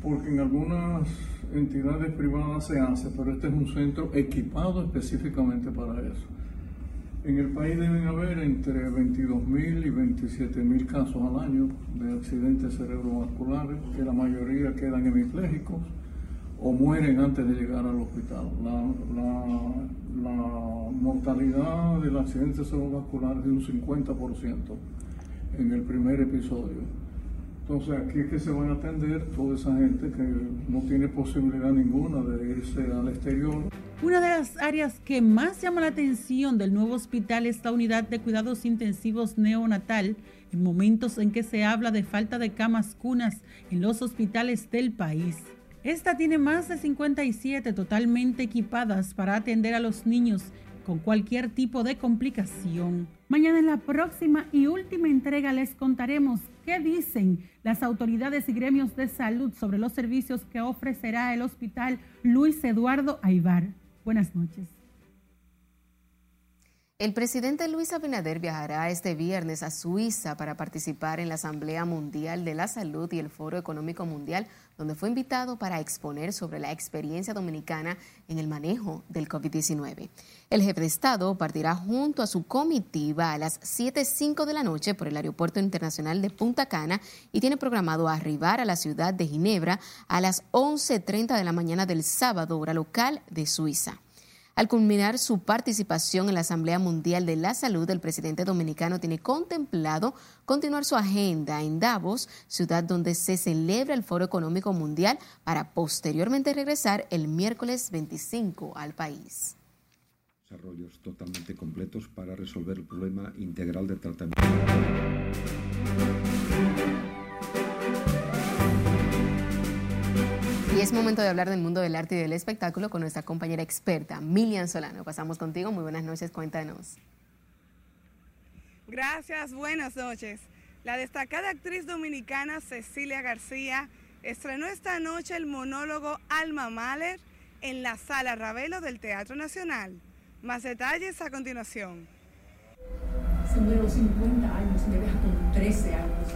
Porque en algunas entidades privadas se hace, pero este es un centro equipado específicamente para eso. En el país deben haber entre 22.000 y 27.000 casos al año de accidentes cerebrovasculares, que la mayoría quedan hemipléjicos o mueren antes de llegar al hospital. La, mortalidad del accidente cerebrovascular es de un 50% en el primer episodio. Entonces aquí es que se van a atender toda esa gente que no tiene posibilidad ninguna de irse al exterior. Una de las áreas que más llama la atención del nuevo hospital es la unidad de cuidados intensivos neonatal, en momentos en que se habla de falta de camas cunas en los hospitales del país. Esta tiene más de 57 totalmente equipadas para atender a los niños con cualquier tipo de complicación. Mañana en la próxima y última entrega les contaremos qué dicen las autoridades y gremios de salud sobre los servicios que ofrecerá el Hospital Luis Eduardo Aibar. Buenas noches. El presidente Luis Abinader viajará este viernes a Suiza para participar en la Asamblea Mundial de la Salud y el Foro Económico Mundial, donde fue invitado para exponer sobre la experiencia dominicana en el manejo del COVID-19. El jefe de Estado partirá junto a su comitiva a las 7.05 de la noche por el Aeropuerto Internacional de Punta Cana y tiene programado arribar a la ciudad de Ginebra a las 11.30 de la mañana del sábado, hora local de Suiza. Al culminar su participación en la Asamblea Mundial de la Salud, el presidente dominicano tiene contemplado continuar su agenda en Davos, ciudad donde se celebra el Foro Económico Mundial, para posteriormente regresar el miércoles 25 al país. Desarrollos totalmente completos para resolver el problema integral de tratamiento. Es momento de hablar del mundo del arte y del espectáculo con nuestra compañera experta, Milian Solano. Pasamos contigo. Muy buenas noches, cuéntanos. Gracias, buenas noches. La destacada actriz dominicana Cecilia García estrenó esta noche el monólogo Alma Mahler en la Sala Ravelo del Teatro Nacional. Más detalles a continuación. Se los 50 años, me deja con 13 años.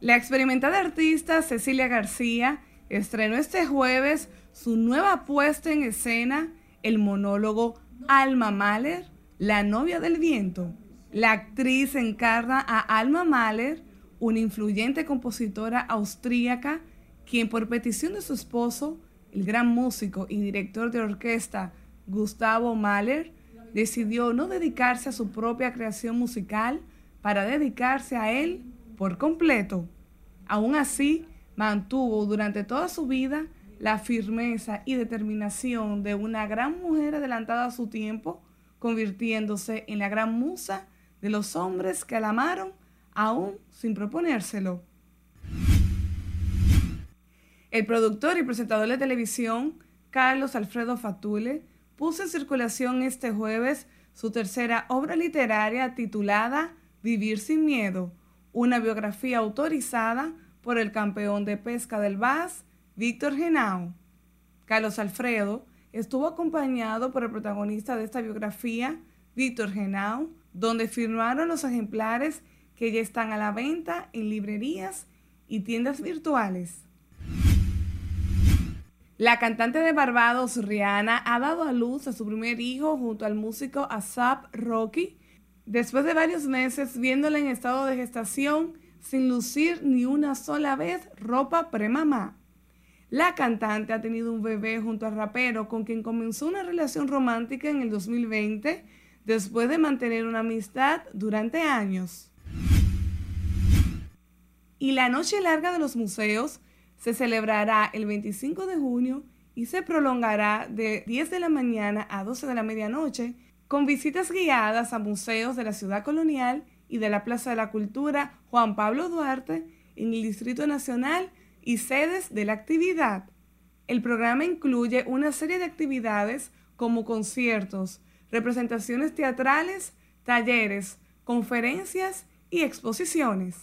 La experimentada artista Cecilia García estrenó este jueves su nueva puesta en escena, el monólogo Alma Mahler, la novia del viento. La actriz encarna a Alma Mahler, una influyente compositora austríaca, quien por petición de su esposo, el gran músico y director de orquesta Gustavo Mahler, decidió no dedicarse a su propia creación musical para dedicarse a él por completo. Aún así, mantuvo durante toda su vida la firmeza y determinación de una gran mujer adelantada a su tiempo, convirtiéndose en la gran musa de los hombres que la amaron aún sin proponérselo. El productor y presentador de televisión, Carlos Alfredo Fatule, puso en circulación este jueves su tercera obra literaria titulada Vivir sin Miedo, una biografía autorizada por el campeón de pesca del VAS, Víctor Genao. Carlos Alfredo estuvo acompañado por el protagonista de esta biografía, Víctor Genao, donde firmaron los ejemplares que ya están a la venta en librerías y tiendas virtuales. La cantante de Barbados, Rihanna, ha dado a luz a su primer hijo junto al músico Asap Rocky, después de varios meses viéndola en estado de gestación sin lucir ni una sola vez ropa premamá. La cantante ha tenido un bebé junto al rapero con quien comenzó una relación romántica en el 2020 después de mantener una amistad durante años. Y la Noche Larga de los Museos se celebrará el 25 de junio y se prolongará de 10 de la mañana a 12 de la medianoche con visitas guiadas a museos de la ciudad colonial y de la Plaza de la Cultura Juan Pablo Duarte en el Distrito Nacional y sedes de la actividad. El programa incluye una serie de actividades como conciertos, representaciones teatrales, talleres, conferencias y exposiciones.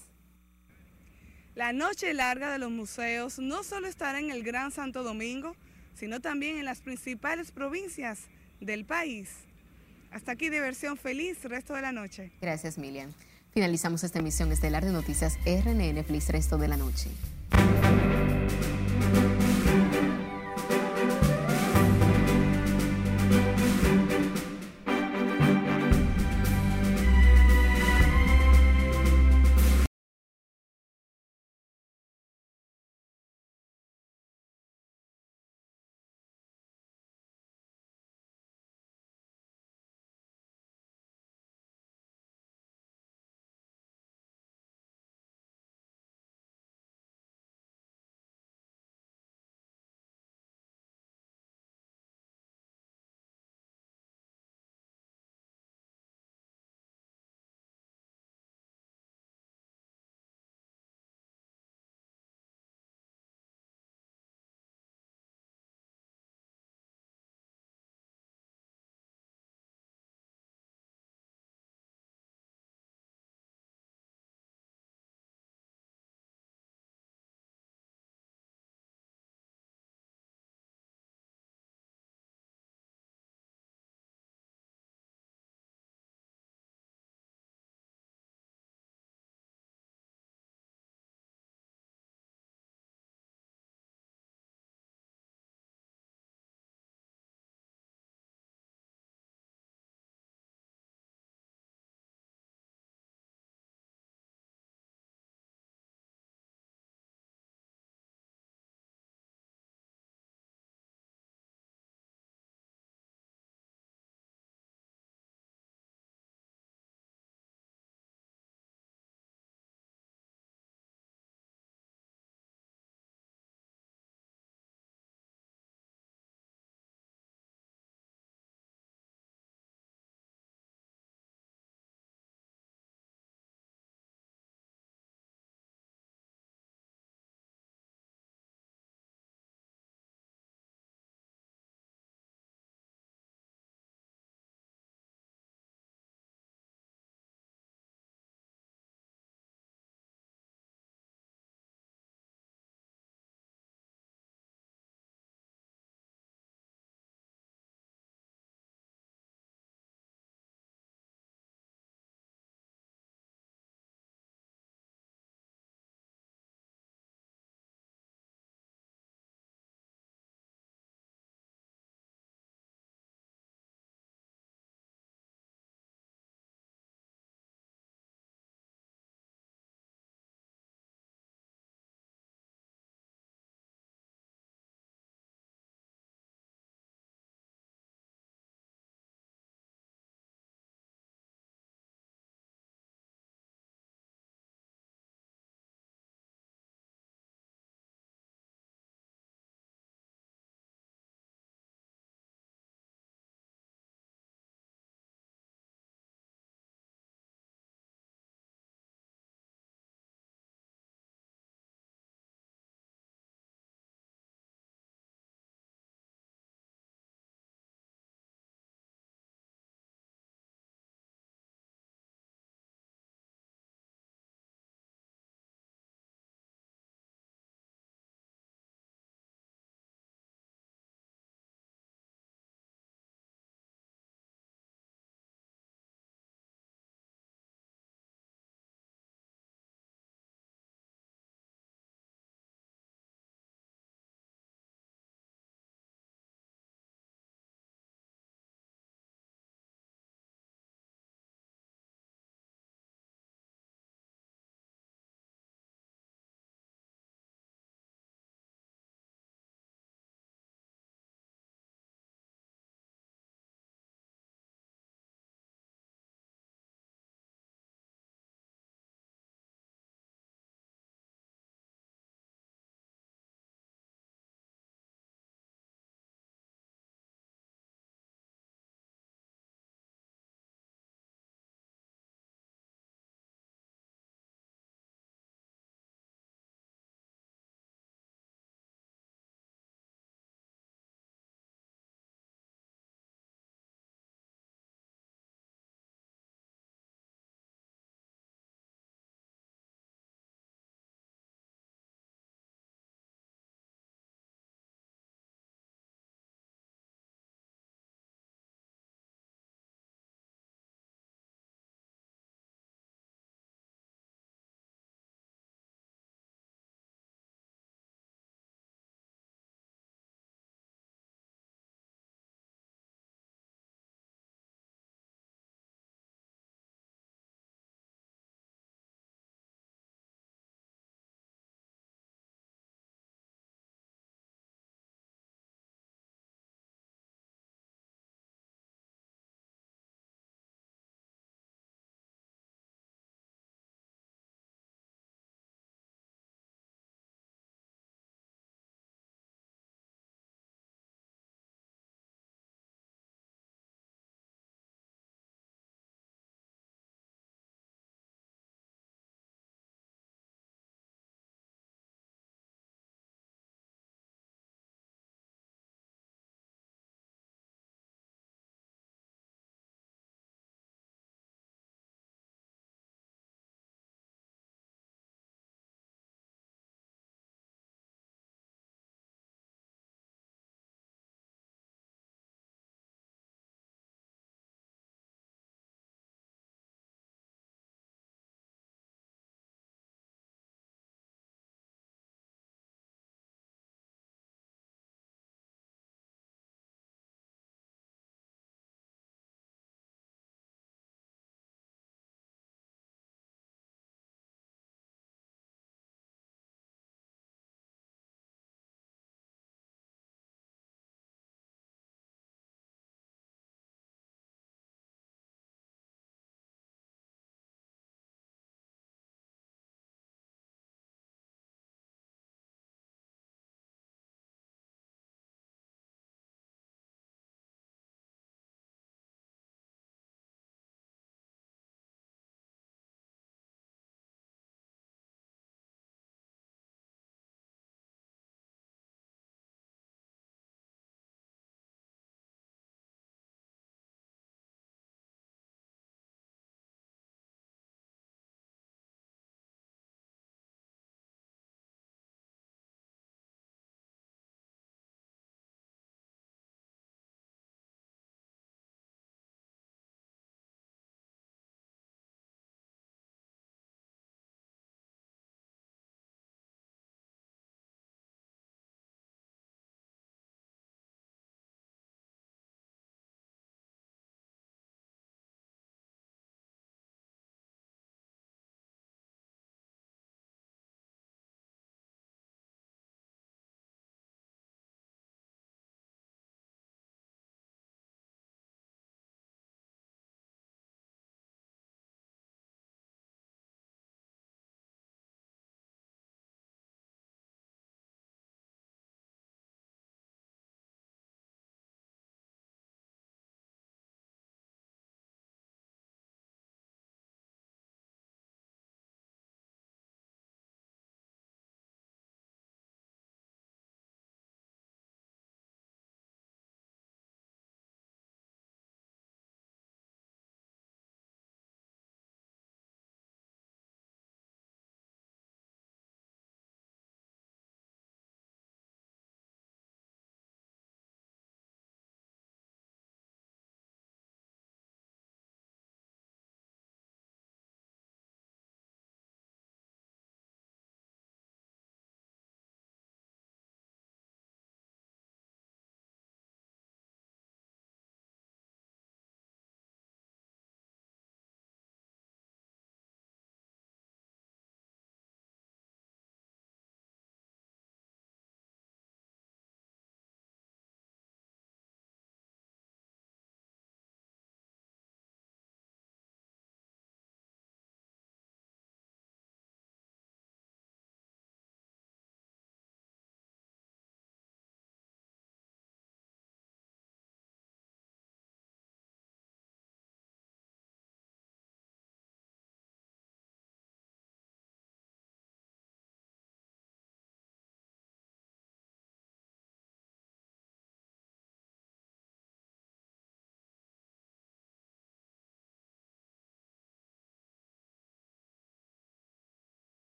La noche larga de los museos no solo estará en el Gran Santo Domingo, sino también en las principales provincias del país. Hasta aquí diversión feliz resto de la noche. Gracias, Milian. Finalizamos esta emisión estelar de Noticias RNN Feliz resto de la noche.